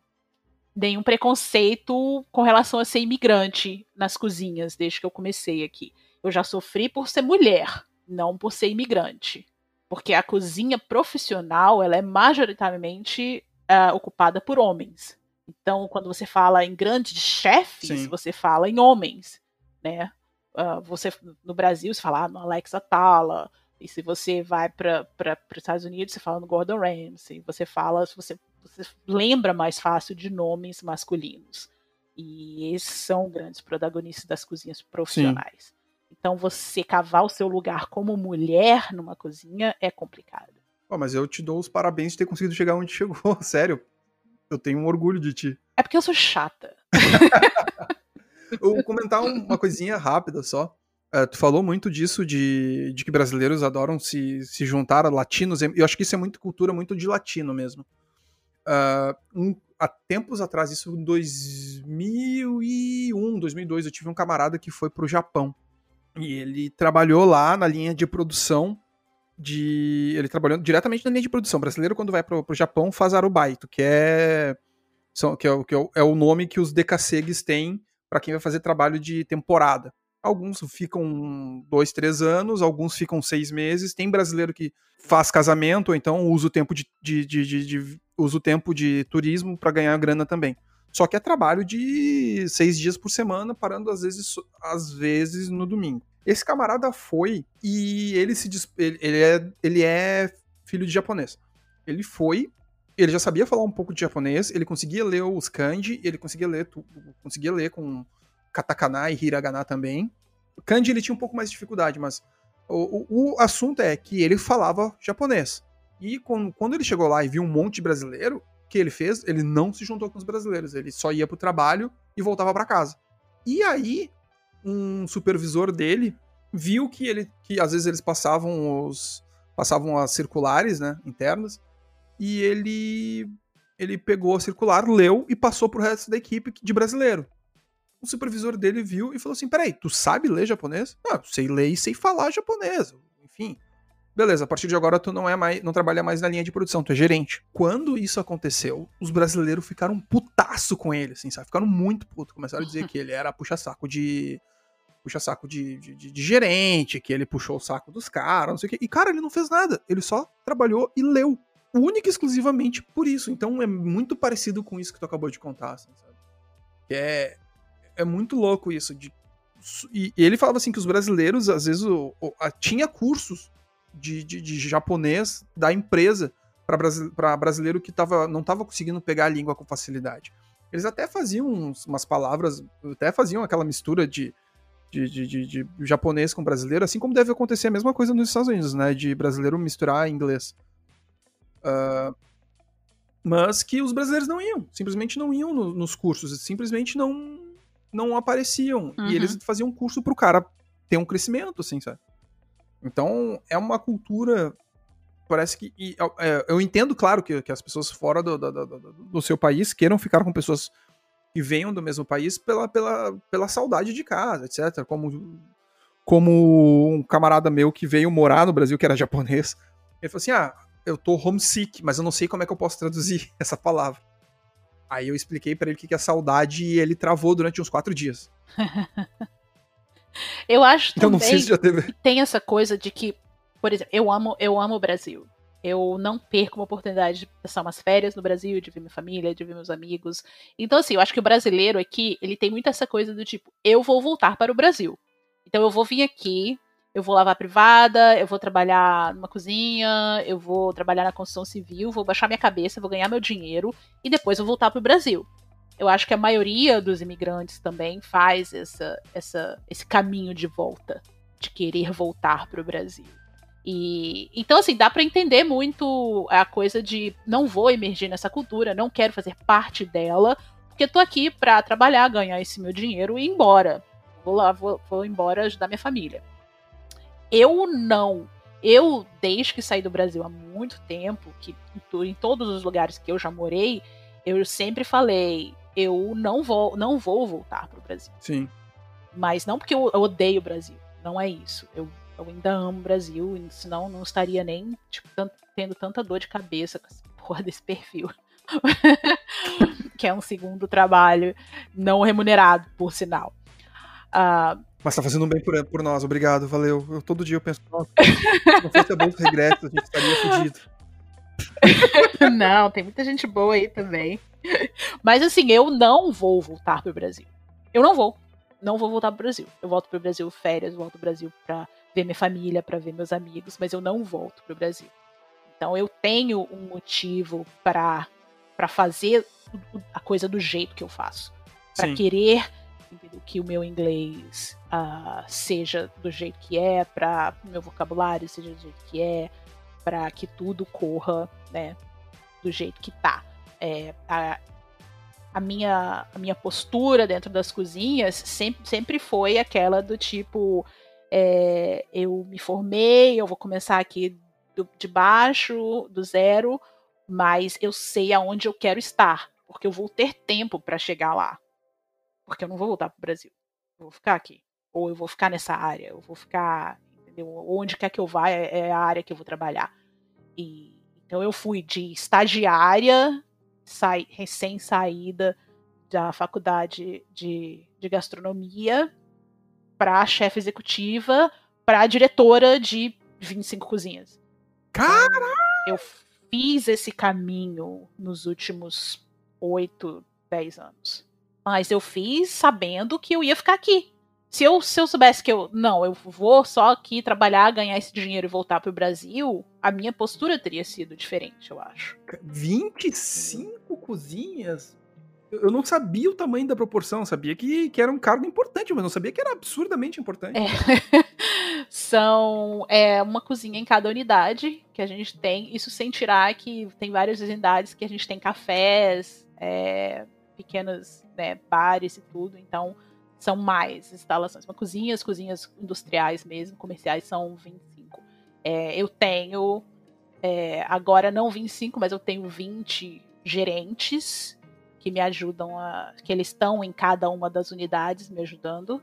nenhum preconceito com relação a ser imigrante nas cozinhas desde que eu comecei aqui. Eu já sofri por ser mulher, não por ser imigrante. Porque a cozinha profissional ela é majoritariamente uh, ocupada por homens. Então, quando você fala em grandes chefes, Sim. você fala em homens, né? Uh, você no Brasil você fala ah, no Alexa Tala, e se você vai para os Estados Unidos você fala no Gordon Ramsay, você fala se você você lembra mais fácil de nomes masculinos. E esses são grandes protagonistas das cozinhas profissionais. Sim. Então, você cavar o seu lugar como mulher numa cozinha é complicado. Oh, mas eu te dou os parabéns de ter conseguido chegar onde chegou, (laughs) sério. Eu tenho um orgulho de ti. É porque eu sou chata. (laughs) eu vou comentar uma coisinha rápida só. Uh, tu falou muito disso, de, de que brasileiros adoram se, se juntar a latinos. Eu acho que isso é muito cultura, muito de latino mesmo. Uh, um, há tempos atrás, isso em 2001, 2002, eu tive um camarada que foi pro Japão. E ele trabalhou lá na linha de produção de. Ele trabalhou diretamente na linha de produção. O brasileiro, quando vai pro, pro Japão, faz arubaito, que é. São, que, é, que é, é o nome que os decacegues têm para quem vai fazer trabalho de temporada. Alguns ficam dois, três anos, alguns ficam seis meses. Tem brasileiro que faz casamento, ou então usa o tempo de, de, de, de usa o tempo de turismo para ganhar grana também. Só que é trabalho de seis dias por semana, parando às vezes, às vezes no domingo. Esse camarada foi e ele se ele é ele é filho de japonês. Ele foi, ele já sabia falar um pouco de japonês, ele conseguia ler os kanji, ele conseguia ler conseguia ler com katakana e hiragana também. O kanji ele tinha um pouco mais de dificuldade, mas o, o, o assunto é que ele falava japonês. E quando, quando ele chegou lá e viu um monte de brasileiro, o que ele fez? Ele não se juntou com os brasileiros, ele só ia pro trabalho e voltava para casa. E aí, um supervisor dele viu que ele que às vezes eles passavam os passavam as circulares, né, internas, e ele ele pegou a circular, leu e passou pro resto da equipe de brasileiro o supervisor dele viu e falou assim: peraí, tu sabe ler japonês? Ah, sei ler e sei falar japonês. Enfim. Beleza, a partir de agora tu não é mais, não trabalha mais na linha de produção, tu é gerente. Quando isso aconteceu, os brasileiros ficaram putaço com ele, assim, sabe? Ficaram muito putos. Começaram a dizer (laughs) que ele era puxa-saco de. Puxa-saco de, de, de, de, gerente, que ele puxou o saco dos caras, não sei o quê. E, cara, ele não fez nada. Ele só trabalhou e leu. Única e exclusivamente por isso. Então é muito parecido com isso que tu acabou de contar, assim, sabe? Que é, é muito louco isso. De, e, ele falava assim que os brasileiros, às vezes, o, o, a, tinha cursos de, de, de, japonês da empresa para brasileiro que tava, não estava conseguindo pegar a língua com facilidade. Eles até faziam uns, umas palavras, até faziam aquela mistura de, de, de, de, japonês com brasileiro, assim como deve acontecer a mesma coisa nos Estados Unidos, né? De brasileiro misturar inglês. Uh, mas que os brasileiros não iam, simplesmente não iam no, nos cursos, simplesmente não não apareciam. Uhum. E eles faziam um curso pro cara ter um crescimento, assim, sabe? Então, é uma cultura. Parece que. E, é, eu entendo, claro, que, que as pessoas fora do, do, do, do, seu país queiram ficar com pessoas que venham do mesmo país pela, pela, pela saudade de casa, etc. Como, como um camarada meu que veio morar no Brasil, que era japonês. Ele falou assim: ah, eu tô homesick, mas eu não sei como é que eu posso traduzir (laughs) essa palavra. Aí eu expliquei para ele o que é saudade e ele travou durante uns quatro dias. (laughs) eu acho também então, se teve... que tem essa coisa de que, por exemplo, eu amo, eu amo o Brasil. Eu não perco uma oportunidade de passar umas férias no Brasil, de ver minha família, de ver meus amigos. Então, assim, eu acho que o brasileiro aqui, ele tem muito essa coisa do tipo, eu vou voltar para o Brasil. Então eu vou vir aqui, eu vou lavar privada, eu vou trabalhar numa cozinha, eu vou trabalhar na construção civil, vou baixar minha cabeça, vou ganhar meu dinheiro e depois vou voltar para o Brasil. Eu acho que a maioria dos imigrantes também faz essa, essa, esse caminho de volta, de querer voltar para o Brasil. E então assim dá para entender muito a coisa de não vou emergir nessa cultura, não quero fazer parte dela, porque tô aqui para trabalhar, ganhar esse meu dinheiro e ir embora. Vou lá, vou, vou embora ajudar minha família. Eu não. Eu, desde que saí do Brasil há muito tempo, que em todos os lugares que eu já morei, eu sempre falei, eu não vou, não vou voltar para o Brasil. Sim. Mas não porque eu, eu, odeio o Brasil, não é isso. Eu, eu ainda amo o Brasil, senão não estaria nem tipo, tanto, tendo tanta dor de cabeça com essa (laughs) porra desse perfil. (laughs) que é um segundo trabalho não remunerado, por sinal. Uh, mas tá fazendo bem por, por nós, obrigado, valeu. Eu, todo dia eu penso, nossa, se não fosse a Bolsa Regresso, a gente estaria fudido. (laughs) não, tem muita gente boa aí também. Mas assim, eu não vou voltar pro Brasil. Eu não vou. Não vou voltar pro Brasil. Eu volto pro Brasil férias, volto pro Brasil pra ver minha família, pra ver meus amigos, mas eu não volto pro Brasil. Então eu tenho um motivo para para fazer a coisa do jeito que eu faço. para querer que o meu inglês uh, seja do jeito que é, para o meu vocabulário seja do jeito que é, para que tudo corra, né, do jeito que tá. É, a, a, minha, a minha postura dentro das cozinhas sempre, sempre foi aquela do tipo: é, eu me formei, eu vou começar aqui do, de baixo, do zero, mas eu sei aonde eu quero estar, porque eu vou ter tempo para chegar lá. Porque eu não vou voltar para o Brasil. Eu vou ficar aqui. Ou eu vou ficar nessa área. Eu vou ficar. Entendeu? Onde quer que eu vá é, é a área que eu vou trabalhar. E, então eu fui de estagiária, sai, recém-saída da faculdade de, de gastronomia, para chefe executiva, para diretora de 25 cozinhas. Cara! eu fiz esse caminho nos últimos 8, 10 anos. Mas eu fiz sabendo que eu ia ficar aqui. Se eu, se eu soubesse que eu. Não, eu vou só aqui trabalhar, ganhar esse dinheiro e voltar pro Brasil, a minha postura teria sido diferente, eu acho. 25 cozinhas? Eu não sabia o tamanho da proporção, sabia que, que era um cargo importante, mas não sabia que era absurdamente importante. É. (laughs) São é, uma cozinha em cada unidade que a gente tem. Isso sem tirar que tem várias unidades que a gente tem cafés, é, pequenas né, bares e tudo, então são mais instalações. Uma cozinha, as cozinhas industriais mesmo, comerciais, são 25. É, eu tenho, é, agora não 25, mas eu tenho 20 gerentes que me ajudam a. que eles estão em cada uma das unidades me ajudando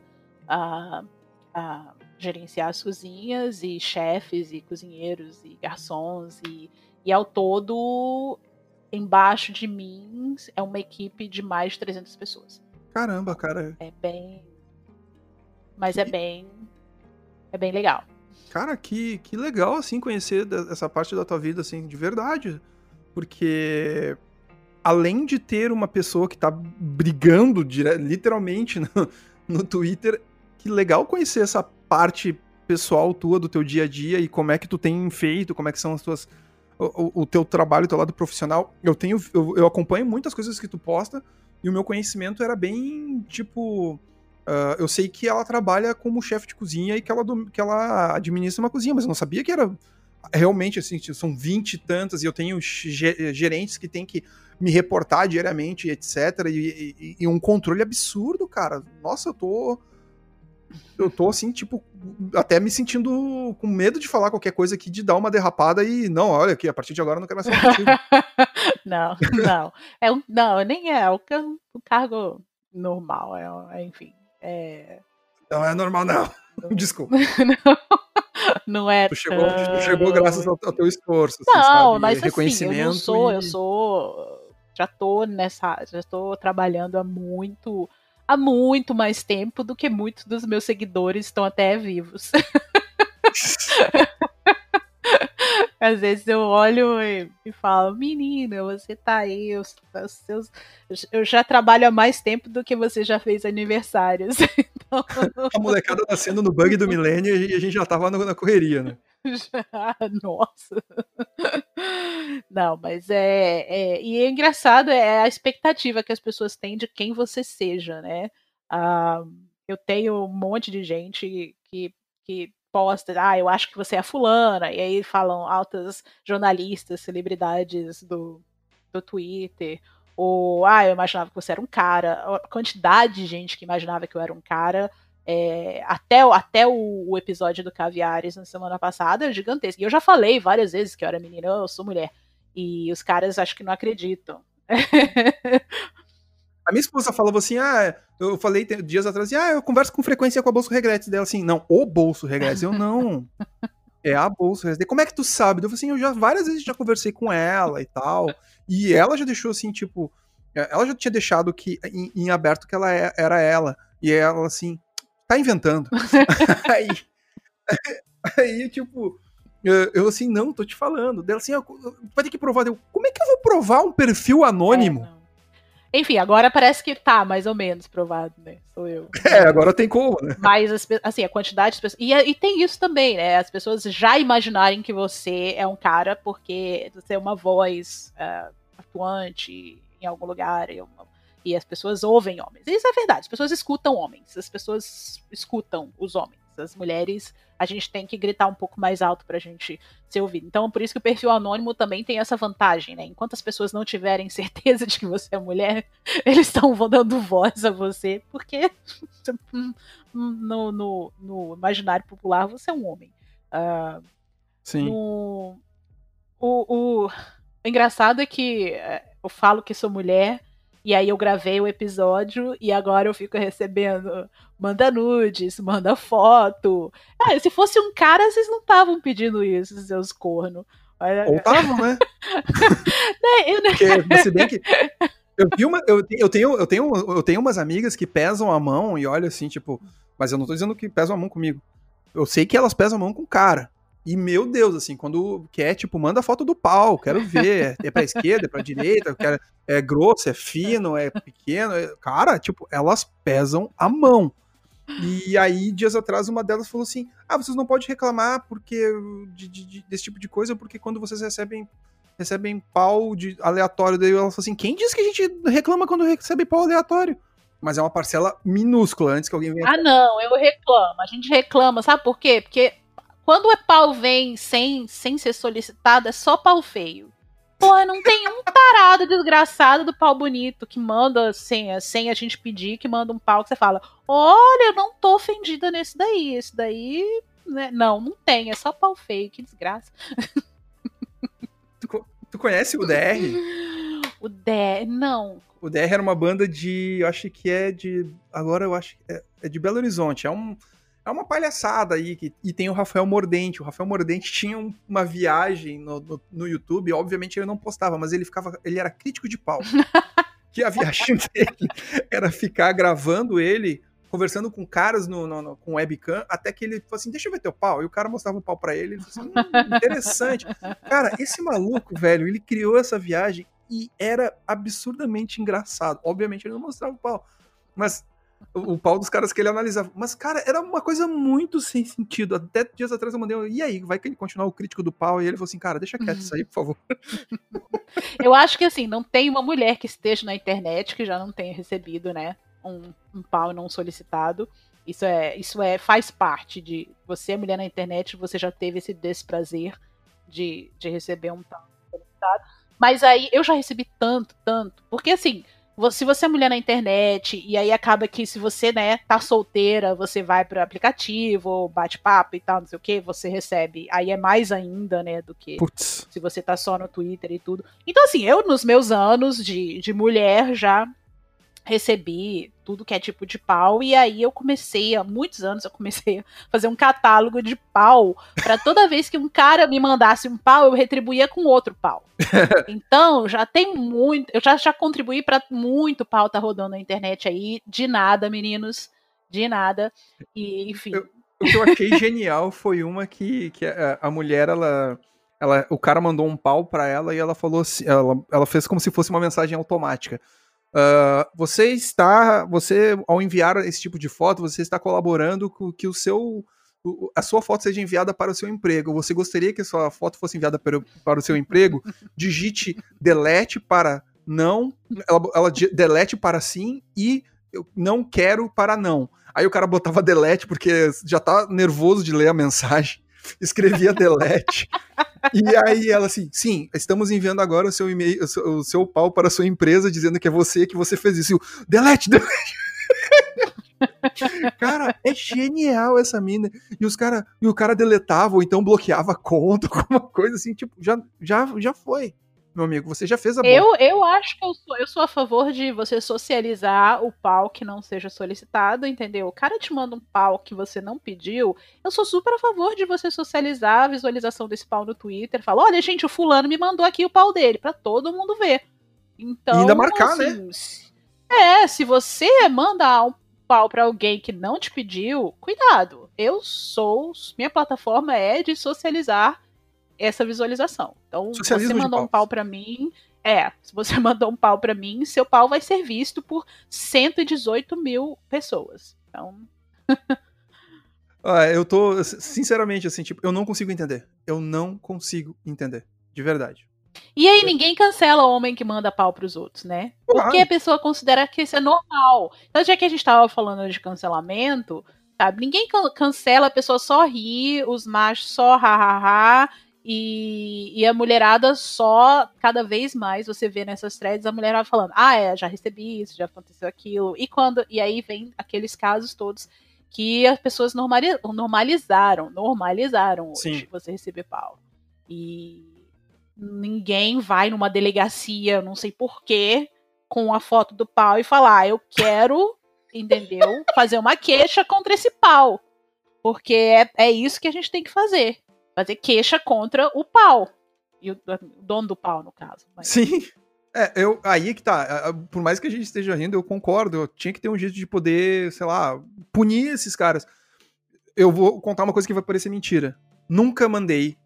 a, a gerenciar as cozinhas, e chefes, e cozinheiros, e garçons, e, e ao todo embaixo de mim é uma equipe de mais de 300 pessoas. Caramba, cara. É bem. Mas é bem. É bem legal. Cara, que, que legal, assim, conhecer essa parte da tua vida, assim, de verdade. Porque. Além de ter uma pessoa que tá brigando dire... literalmente no, (laughs) no Twitter, que legal conhecer essa parte pessoal tua do teu dia a dia e como é que tu tem feito, como é que são as tuas o, o teu trabalho, o teu lado profissional. Eu tenho, eu, eu, acompanho muitas coisas que tu posta e o meu conhecimento era bem tipo. Uh, eu sei que ela trabalha como chefe de cozinha e que ela, que ela administra uma cozinha, mas eu não sabia que era realmente, assim, são 20 e tantas, e eu tenho gerentes que têm que me reportar diariamente, etc. E, e, e, um controle absurdo, cara. Nossa, eu tô. Eu tô assim, tipo, até me sentindo com medo de falar qualquer coisa aqui, de dar uma derrapada e não, olha aqui, a partir de agora eu não quero mais falar contigo. (laughs) não, não. É um, não, nem é. É um, um cargo normal, é, é, enfim. É... Não é normal, não. Desculpa. não, (laughs) não é. Tu chegou, tu chegou graças ao, ao, teu esforço. Assim, não, sabe? mas reconhecimento assim, eu não sou, e... eu sou. Já tô nessa. Já estou trabalhando há muito. Há muito mais tempo do que muitos dos meus seguidores estão até vivos. (laughs) Às vezes eu olho e, e falo, menina, você tá aí, os, seus, eu já trabalho há mais tempo do que você já fez aniversários. (laughs) A molecada nascendo no bug do milênio e a gente já tava na correria, né? (laughs) Já, nossa. Não, mas é, é, E é engraçado, é a expectativa que as pessoas têm de quem você seja, né? Ah, eu tenho um monte de gente que, que posta, ah, eu acho que você é fulana, e aí falam altas jornalistas, celebridades do, do Twitter, ou, ah, eu imaginava que você era um cara, a quantidade de gente que imaginava que eu era um cara, é, até, até o, o, episódio do Caviares na semana passada, é gigantesco. E eu já falei várias vezes que eu era menina, eu sou mulher. E os caras acho que não acreditam. (laughs) A minha esposa falava assim: ah, eu falei dias atrás, assim, ah, eu converso com frequência com a Bolso Regretes dela, assim, não, o Bolso Regretes. Eu não. (laughs) É a Bolso Regretes. Como é que tu sabe? Eu falei assim, eu já várias vezes já conversei com ela e tal. E ela já deixou assim, tipo, é, ela já tinha deixado que em, em aberto que ela é, era ela. E ela assim, tá inventando. (laughs) aí, aí, tipo, eu assim, não, tô te falando. Dela assim, vai ter que provar. Eu, como é que eu vou provar um perfil anônimo? É, enfim, agora parece que tá mais ou menos provado, né? Sou eu. (laughs) É, agora tem como, né? Mas, assim, a quantidade de pessoas. E, e tem isso também, né? As pessoas já imaginarem que você é um cara porque você é uma voz uh, atuante em algum lugar. E, uma, e as pessoas ouvem homens. Isso é verdade. As pessoas escutam homens. As pessoas escutam os homens. As mulheres a gente tem que gritar um pouco mais alto pra gente ser ouvido. Então, por isso que o perfil anônimo também tem essa vantagem, né? Enquanto as pessoas não tiverem (laughs) certeza de que você é mulher, eles estão dando voz a você, porque (laughs) no, no, no imaginário popular você é um homem. Uh, Sim. No, o, o, o engraçado é que eh, eu falo que sou mulher, e aí eu gravei o episódio e agora eu fico recebendo manda nudes, manda foto. Ah, se fosse um cara, vocês não estavam pedindo isso, seus cornos. Ou estavam, né? (laughs) né eu... Porque, se bem que eu, uma, eu, eu, tenho, eu, tenho, eu tenho umas amigas que pesam a mão e olha assim, tipo, mas eu não tô dizendo que pesam a mão comigo. Eu sei que elas pesam a mão com cara. E, meu Deus, assim, quando quer, tipo, manda foto do pau, quero ver. É pra esquerda, é pra direita, quero, é grosso, é fino, é pequeno. É... Cara, tipo, elas pesam a mão. E aí, dias atrás, uma delas falou assim: Ah, vocês não podem reclamar porque de, de, desse tipo de coisa, porque quando vocês recebem recebem pau de aleatório. Daí ela falou assim: quem disse que a gente reclama quando recebe pau aleatório? Mas é uma parcela minúscula antes que alguém venha. Ah, não, eu reclamo. A gente reclama, sabe por quê? Porque quando o pau vem sem, sem ser solicitado, é só pau feio. Porra, não tem um tarado desgraçado do pau bonito que manda sem, sem a gente pedir, que manda um pau que você fala: Olha, eu não tô ofendida nesse daí. Esse daí. Né? Não, não tem, é só pau feio, que desgraça. Tu, tu conhece o DR? O DR, não. O DR era uma banda de. Eu acho que é de. Agora eu acho que é, é de Belo Horizonte. É um é uma palhaçada aí. Que, e tem o Rafael Mordente. O Rafael Mordente tinha um, uma viagem no, no, no, YouTube. Obviamente ele não postava, mas ele ficava. Ele era crítico de pau. (laughs) que a viagem dele era ficar gravando ele, conversando com caras no, no, com webcam, até que ele falou assim: deixa eu ver teu pau. E o cara mostrava o pau pra ele. Ele falou assim: hum, interessante. cara, esse maluco, velho, ele criou essa viagem e era absurdamente engraçado. Obviamente ele não mostrava o pau. Mas o, pau dos caras que ele analisava. Mas, cara, era uma coisa muito sem sentido. Até dias atrás eu mandei, e aí, vai que ele continuar o crítico do pau? E ele falou assim, cara, deixa quieto isso aí, por favor. (laughs) Eu acho que, assim, não tem uma mulher que esteja na internet que já não tenha recebido, né, um, um pau não solicitado. Isso é, isso é, faz parte de você, mulher na internet, você já teve esse desprazer de, de receber um pau solicitado. Mas aí eu já recebi tanto, tanto. Porque assim, se você é mulher na internet, e aí acaba que se você, né, tá solteira, você vai pro aplicativo, bate papo e tal, não sei o que, você recebe. Aí é mais ainda, né, do que Puts. se você tá só no Twitter e tudo. Então, assim, eu, nos meus anos de, de mulher, já recebi tudo que é tipo de pau e aí eu comecei há muitos anos eu comecei a fazer um catálogo de pau para toda vez que um cara me mandasse um pau eu retribuía com outro pau (laughs) então já tem muito eu já já contribuí para muito pau tá rodando na internet aí de nada meninos de nada e enfim eu, o que eu achei (laughs) genial foi uma que, que a, a mulher ela ela, o cara mandou um pau para ela e ela falou assim, ela, ela fez como se fosse uma mensagem automática. Uh, você está, você ao enviar esse tipo de foto, você está colaborando com que o seu, a sua foto seja enviada para o seu emprego. Você gostaria que a sua foto fosse enviada para, para o seu emprego? Digite delete para não, ela, ela delete para sim e eu não quero para não. Aí o cara botava delete porque já tá nervoso de ler a mensagem escrevia delete. e aí ela assim, sim, estamos enviando agora o seu e-mail, o seu, o seu pau para a sua empresa dizendo que é você que você fez isso. delete, delete. (laughs) cara, é genial essa mina. E os cara, e o cara deletava ou então bloqueava a conta, (laughs) alguma coisa assim, tipo, já já já foi meu amigo, você já fez a boa. Eu, eu acho que eu sou, eu sou a favor de você socializar o pau que não seja solicitado, entendeu? O cara te manda um pau que você não pediu, eu sou super a favor de você socializar a visualização desse pau no Twitter. Fala, olha, gente, o fulano me mandou aqui o pau dele, para todo mundo ver. Então, e ainda marcar, né? assim, né? É, se você manda um pau para alguém que não te pediu, cuidado. Eu sou, minha plataforma é de socializar essa visualização. Então, se você mandou um pau para mim, é, se você (laughs) mandou um pau para mim, seu pau vai ser visto por 118 mil pessoas. Então. ah, eu tô, sinceramente, assim, tipo, eu não consigo entender. Eu não consigo entender. De verdade. E aí ninguém cancela o homem que manda pau pros outros, né? Porque a pessoa considera que isso é normal. Então, já que a gente tava falando de cancelamento, sabe? Ninguém cancela, a pessoa só ri, os machos só ha-ha-ha, e, e, a mulherada só, cada vez mais, você vê nessas threads, a mulherada falando, ah, é, já recebi isso, já aconteceu aquilo. E quando. E aí vem aqueles casos todos que as pessoas normalizaram, normalizaram hoje Sim. você receber pau. E ninguém vai numa delegacia, não sei porquê, com a foto do pau e falar, ah, eu quero, entendeu? Fazer uma queixa contra esse pau. Porque é, é isso que a gente tem que fazer fazer queixa contra o pau. E o, o dono do pau, no caso. Mas... Sim. É, eu, aí que tá. Por mais que a gente esteja rindo, eu concordo. Eu tinha que ter um jeito de poder, sei lá, punir esses caras. Eu vou contar uma coisa que vai parecer mentira. Nunca mandei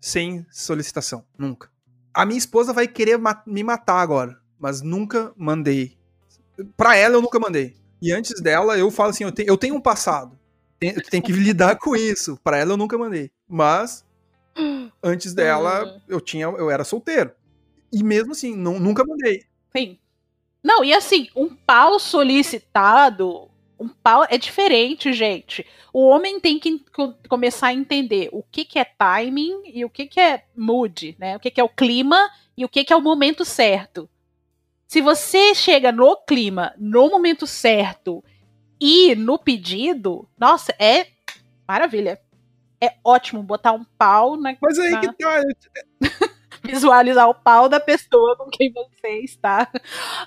sem solicitação. Nunca. A minha esposa vai querer ma me matar agora. Mas nunca mandei. Pra ela, eu nunca mandei. E antes dela, eu falo assim: eu, te, eu tenho um passado tem, tem que lidar com isso. Para ela eu nunca mandei. Mas antes dela uhum. eu tinha eu era solteiro. E mesmo assim, não, nunca mandei. Sim. Não, e assim, um pau solicitado, um pau é diferente, gente. O homem tem que começar a entender o que, que é timing e o que, que é mood, né? O que, que é o clima e o que, que é o momento certo. Se você chega no clima, no momento certo, e no pedido, nossa, é maravilha. É ótimo botar um pau na. Mas aí na... que tá. (laughs) Visualizar o pau da pessoa com quem você está.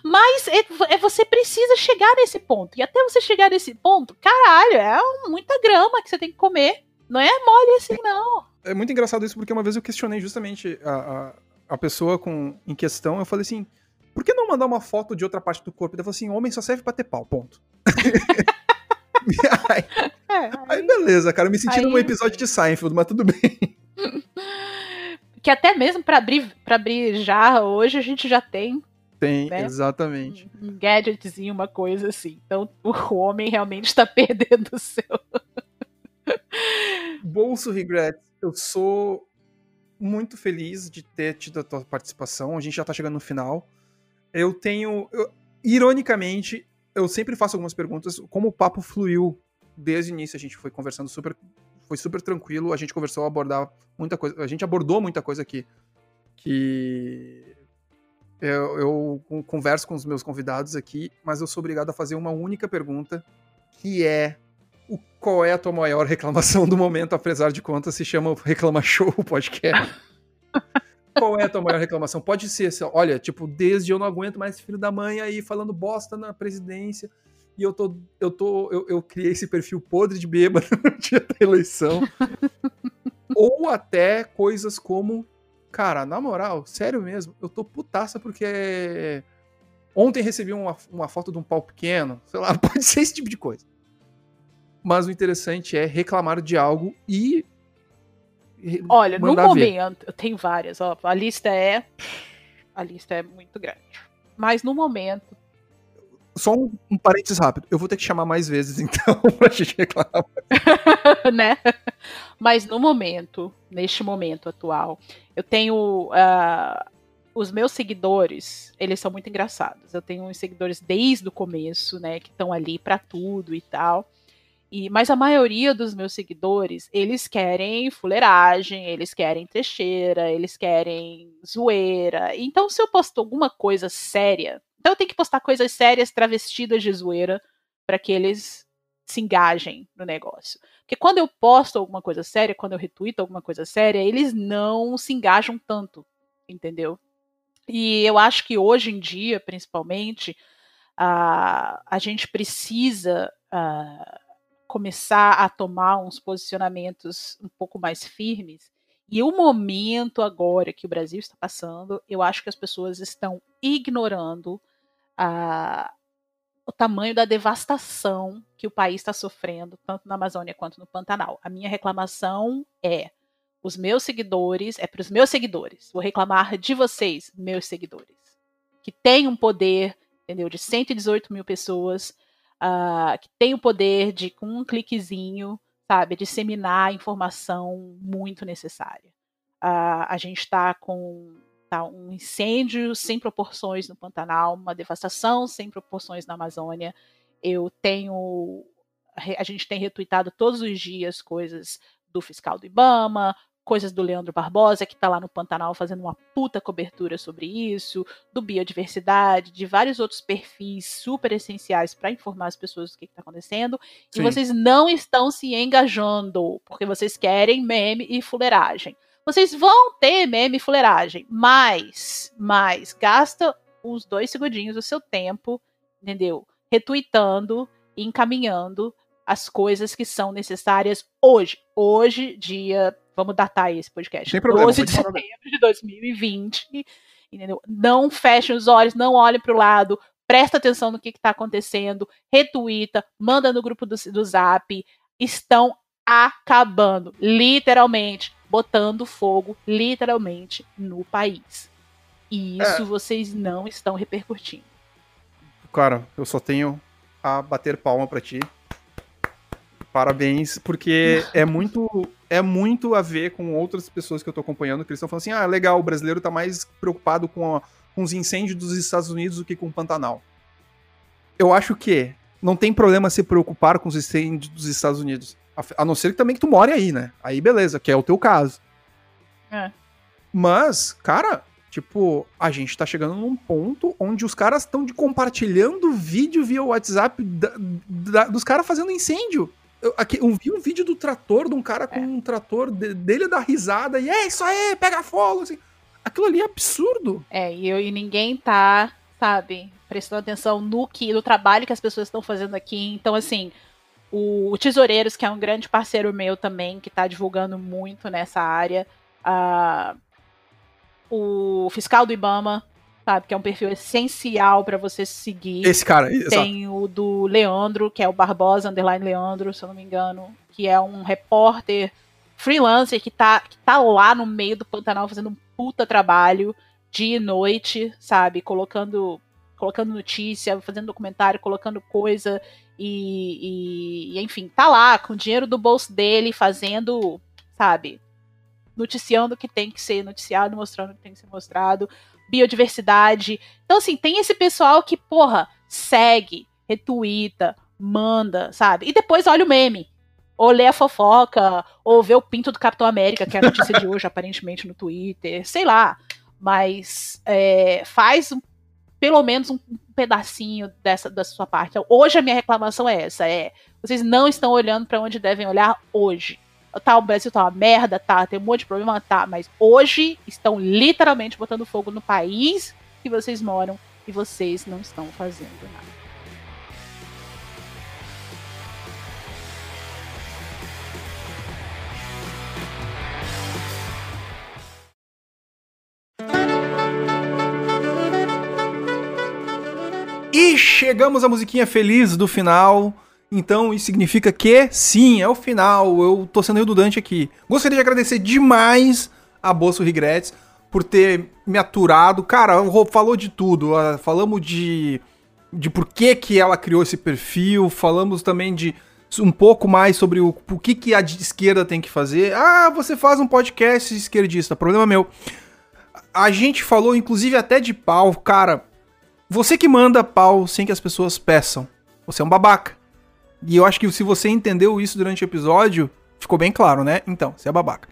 Mas é, é, você precisa chegar nesse ponto. E até você chegar nesse ponto, caralho, é muita grama que você tem que comer. Não é mole assim, não. É muito engraçado isso, porque uma vez eu questionei justamente a, a, a pessoa com, em questão. Eu falei assim: por que não mandar uma foto de outra parte do corpo? Ele falou assim: homem só serve pra ter pau, ponto. (laughs) (laughs) aí, aí, beleza, cara, eu me senti aí... num episódio de Seinfeld, mas tudo bem. (laughs) Que até mesmo pra abrir, pra abrir jarra hoje a gente já tem. Tem, né? exatamente. Um, um gadgetzinho, uma coisa assim. Então o homem realmente está (laughs) perdendo o seu. Bolso Regrets, eu sou muito feliz de ter tido a tua participação. A gente já tá chegando no final eu tenho. Eu, ironicamente, eu sempre faço algumas perguntas. Como o papo fluiu desde o início, a gente foi conversando super. foi super tranquilo, a gente conversou, abordar muita coisa, a gente abordou muita coisa aqui que eu, eu converso com os meus convidados aqui, mas eu sou obrigado a fazer uma única pergunta, que é o, qual é a tua maior reclamação do momento, apesar de contas se chama Reclama Show podcast. (laughs) qual é a tua maior reclamação? Pode ser, olha, tipo, desde eu não aguento mais filho da mãe aí falando bosta na presidência, e eu tô, eu tô, eu, eu criei esse perfil podre de bêbado (laughs) no dia da eleição. Ou até coisas como, cara, na moral, sério mesmo, eu tô putaça porque ontem recebi uma, uma foto de um pau pequeno, sei lá, (laughs) pode ser esse tipo de coisa. Mas o interessante é reclamar de algo e Olha, no momento, eu tenho várias, ó, a lista é a lista é muito grande. Mas no momento só um, um parênteses rápido. Eu vou ter que chamar mais vezes, (laughs) então, pra gente reclamar. (laughs) né? Mas no momento, neste momento atual, eu tenho. Uh, os meus seguidores, eles são muito engraçados. Eu tenho uns seguidores desde o começo, né? Que estão ali para tudo e tal. E, mas a maioria dos meus seguidores, eles querem fuleiragem, eles querem trecheira, eles querem zoeira. Então, se eu posto alguma coisa séria, então eu tenho que postar coisas sérias travestidas de zoeira para que eles se engajem no negócio. Porque quando eu posto alguma coisa séria, quando eu retuito alguma coisa séria, eles não se engajam tanto, entendeu? E eu acho que hoje em dia, principalmente, a, a gente precisa a, começar a tomar uns posicionamentos um pouco mais firmes e o momento agora que o Brasil está passando, eu acho que as pessoas estão ignorando a, o tamanho da devastação que o país está sofrendo, tanto na Amazônia quanto no Pantanal. A minha reclamação é: os meus seguidores, é para os meus seguidores, vou reclamar de vocês, meus seguidores, que têm um poder, entendeu, de 118 mil pessoas, uh, que tem o poder de, com um cliquezinho, sabe, disseminar informação muito necessária. Uh, a gente está com tá, um incêndio sem proporções no Pantanal, uma devastação sem proporções na Amazônia. Eu tenho. A gente tem retuitado todos os dias coisas do fiscal do Ibama, coisas do Leandro Barbosa, que está lá no Pantanal fazendo uma puta cobertura sobre isso, do biodiversidade, de vários outros perfis super essenciais para informar as pessoas do que está acontecendo. Sim. E vocês não estão se engajando, porque vocês querem meme e fuleiragem. Vocês vão ter meme e fuleiragem, mas, mas, gasta uns dois segundinhos do seu tempo, entendeu? Retweetando e encaminhando as coisas que são necessárias hoje. Hoje, dia Vamos datar esse podcast. Sem problema, 12 de setembro de 2020. Entendeu? Não fechem os olhos, não olhem para o lado, presta atenção no que está acontecendo, retuita, manda no grupo do, do Zap. Estão acabando, literalmente, botando fogo, literalmente, no país. E isso é. vocês não estão repercutindo. Cara, eu só tenho a bater palma para ti. Parabéns, porque é muito é muito a ver com outras pessoas que eu tô acompanhando, que eles estão falando assim: ah, legal, o brasileiro tá mais preocupado com, a, com os incêndios dos Estados Unidos do que com o Pantanal. Eu acho que não tem problema se preocupar com os incêndios dos Estados Unidos. A, não ser que também que tu more aí, né? Aí beleza, que é o teu caso. É. Mas, cara, tipo, a gente tá chegando num ponto onde os caras estão compartilhando vídeo via WhatsApp da, da, dos caras fazendo incêndio. Eu, aqui, eu vi um vídeo do trator, de um cara com é. um trator de, dele dar risada e é isso aí, pega fogo, assim. Aquilo ali é absurdo. É, e, eu, e ninguém tá, sabe, prestando atenção no que, no trabalho que as pessoas estão fazendo aqui. Então, assim, o, o Tesoureiros, que é um grande parceiro meu também, que tá divulgando muito nessa área. Uh, o fiscal do Ibama, sabe? Que é um perfil essencial para você seguir. Esse cara, Tem exato. o do Leandro, que é o Barbosa Underline Leandro, se eu não me engano, que é um repórter freelancer que tá, que tá lá no meio do Pantanal fazendo um puta trabalho dia e noite, sabe? Colocando, colocando notícia, fazendo documentário, colocando coisa e, e, e enfim, tá lá com o dinheiro do bolso dele fazendo, sabe? Noticiando o que tem que ser noticiado, mostrando o que tem que ser mostrado biodiversidade. Então, assim, tem esse pessoal que, porra, segue, retuita, manda, sabe? E depois olha o meme. ou ler a fofoca, ou ver o pinto do Capitão América, que é a notícia de hoje, (laughs) aparentemente, no Twitter, sei lá. Mas é, faz um, pelo menos um pedacinho dessa da sua parte. Então, hoje a minha reclamação é essa: é vocês não estão olhando para onde devem olhar hoje. Tá, o Brasil tá uma merda, tá, tem um monte de problema, tá, mas hoje estão literalmente botando fogo no país que vocês moram e vocês não estão fazendo nada. E chegamos à musiquinha feliz do final. Então isso significa que sim, é o final. Eu tô sendo redundante aqui. Gostaria de agradecer demais a Bolso Regrets por ter me aturado. Cara, falou de tudo. Ah, falamos de, de por que, que ela criou esse perfil. Falamos também de um pouco mais sobre o, o que, que a esquerda tem que fazer. Ah, você faz um podcast esquerdista. Problema meu. A gente falou, inclusive, até de pau. Cara, você que manda pau sem que as pessoas peçam. Você é um babaca. E eu acho que se você entendeu isso durante o episódio, ficou bem claro, né? Então, você é babaca.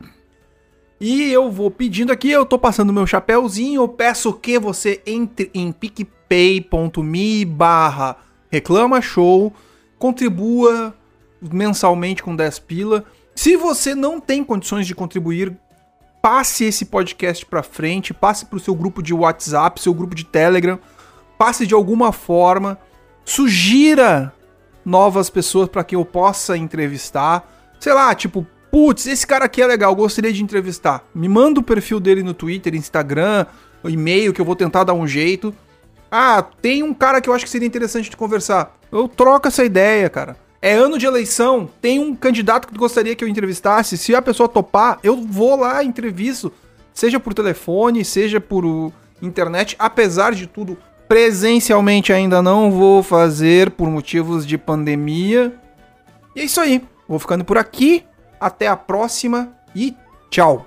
E eu vou pedindo aqui, eu tô passando meu chapéuzinho, eu peço que você entre em picpay.me barra reclama show, contribua mensalmente com 10 pila. Se você não tem condições de contribuir, passe esse podcast para frente, passe pro seu grupo de WhatsApp, seu grupo de Telegram, passe de alguma forma, sugira novas pessoas para que eu possa entrevistar. Sei lá, tipo, putz, esse cara aqui é legal, gostaria de entrevistar. Me manda o perfil dele no Twitter, Instagram, e-mail que eu vou tentar dar um jeito. Ah, tem um cara que eu acho que seria interessante de conversar. Eu troco essa ideia, cara. É ano de eleição, tem um candidato que gostaria que eu entrevistasse. Se a pessoa topar, eu vou lá entrevisto, seja por telefone, seja por internet. Apesar de tudo, Presencialmente ainda não vou fazer por motivos de pandemia. E é isso aí. Vou ficando por aqui. Até a próxima e tchau.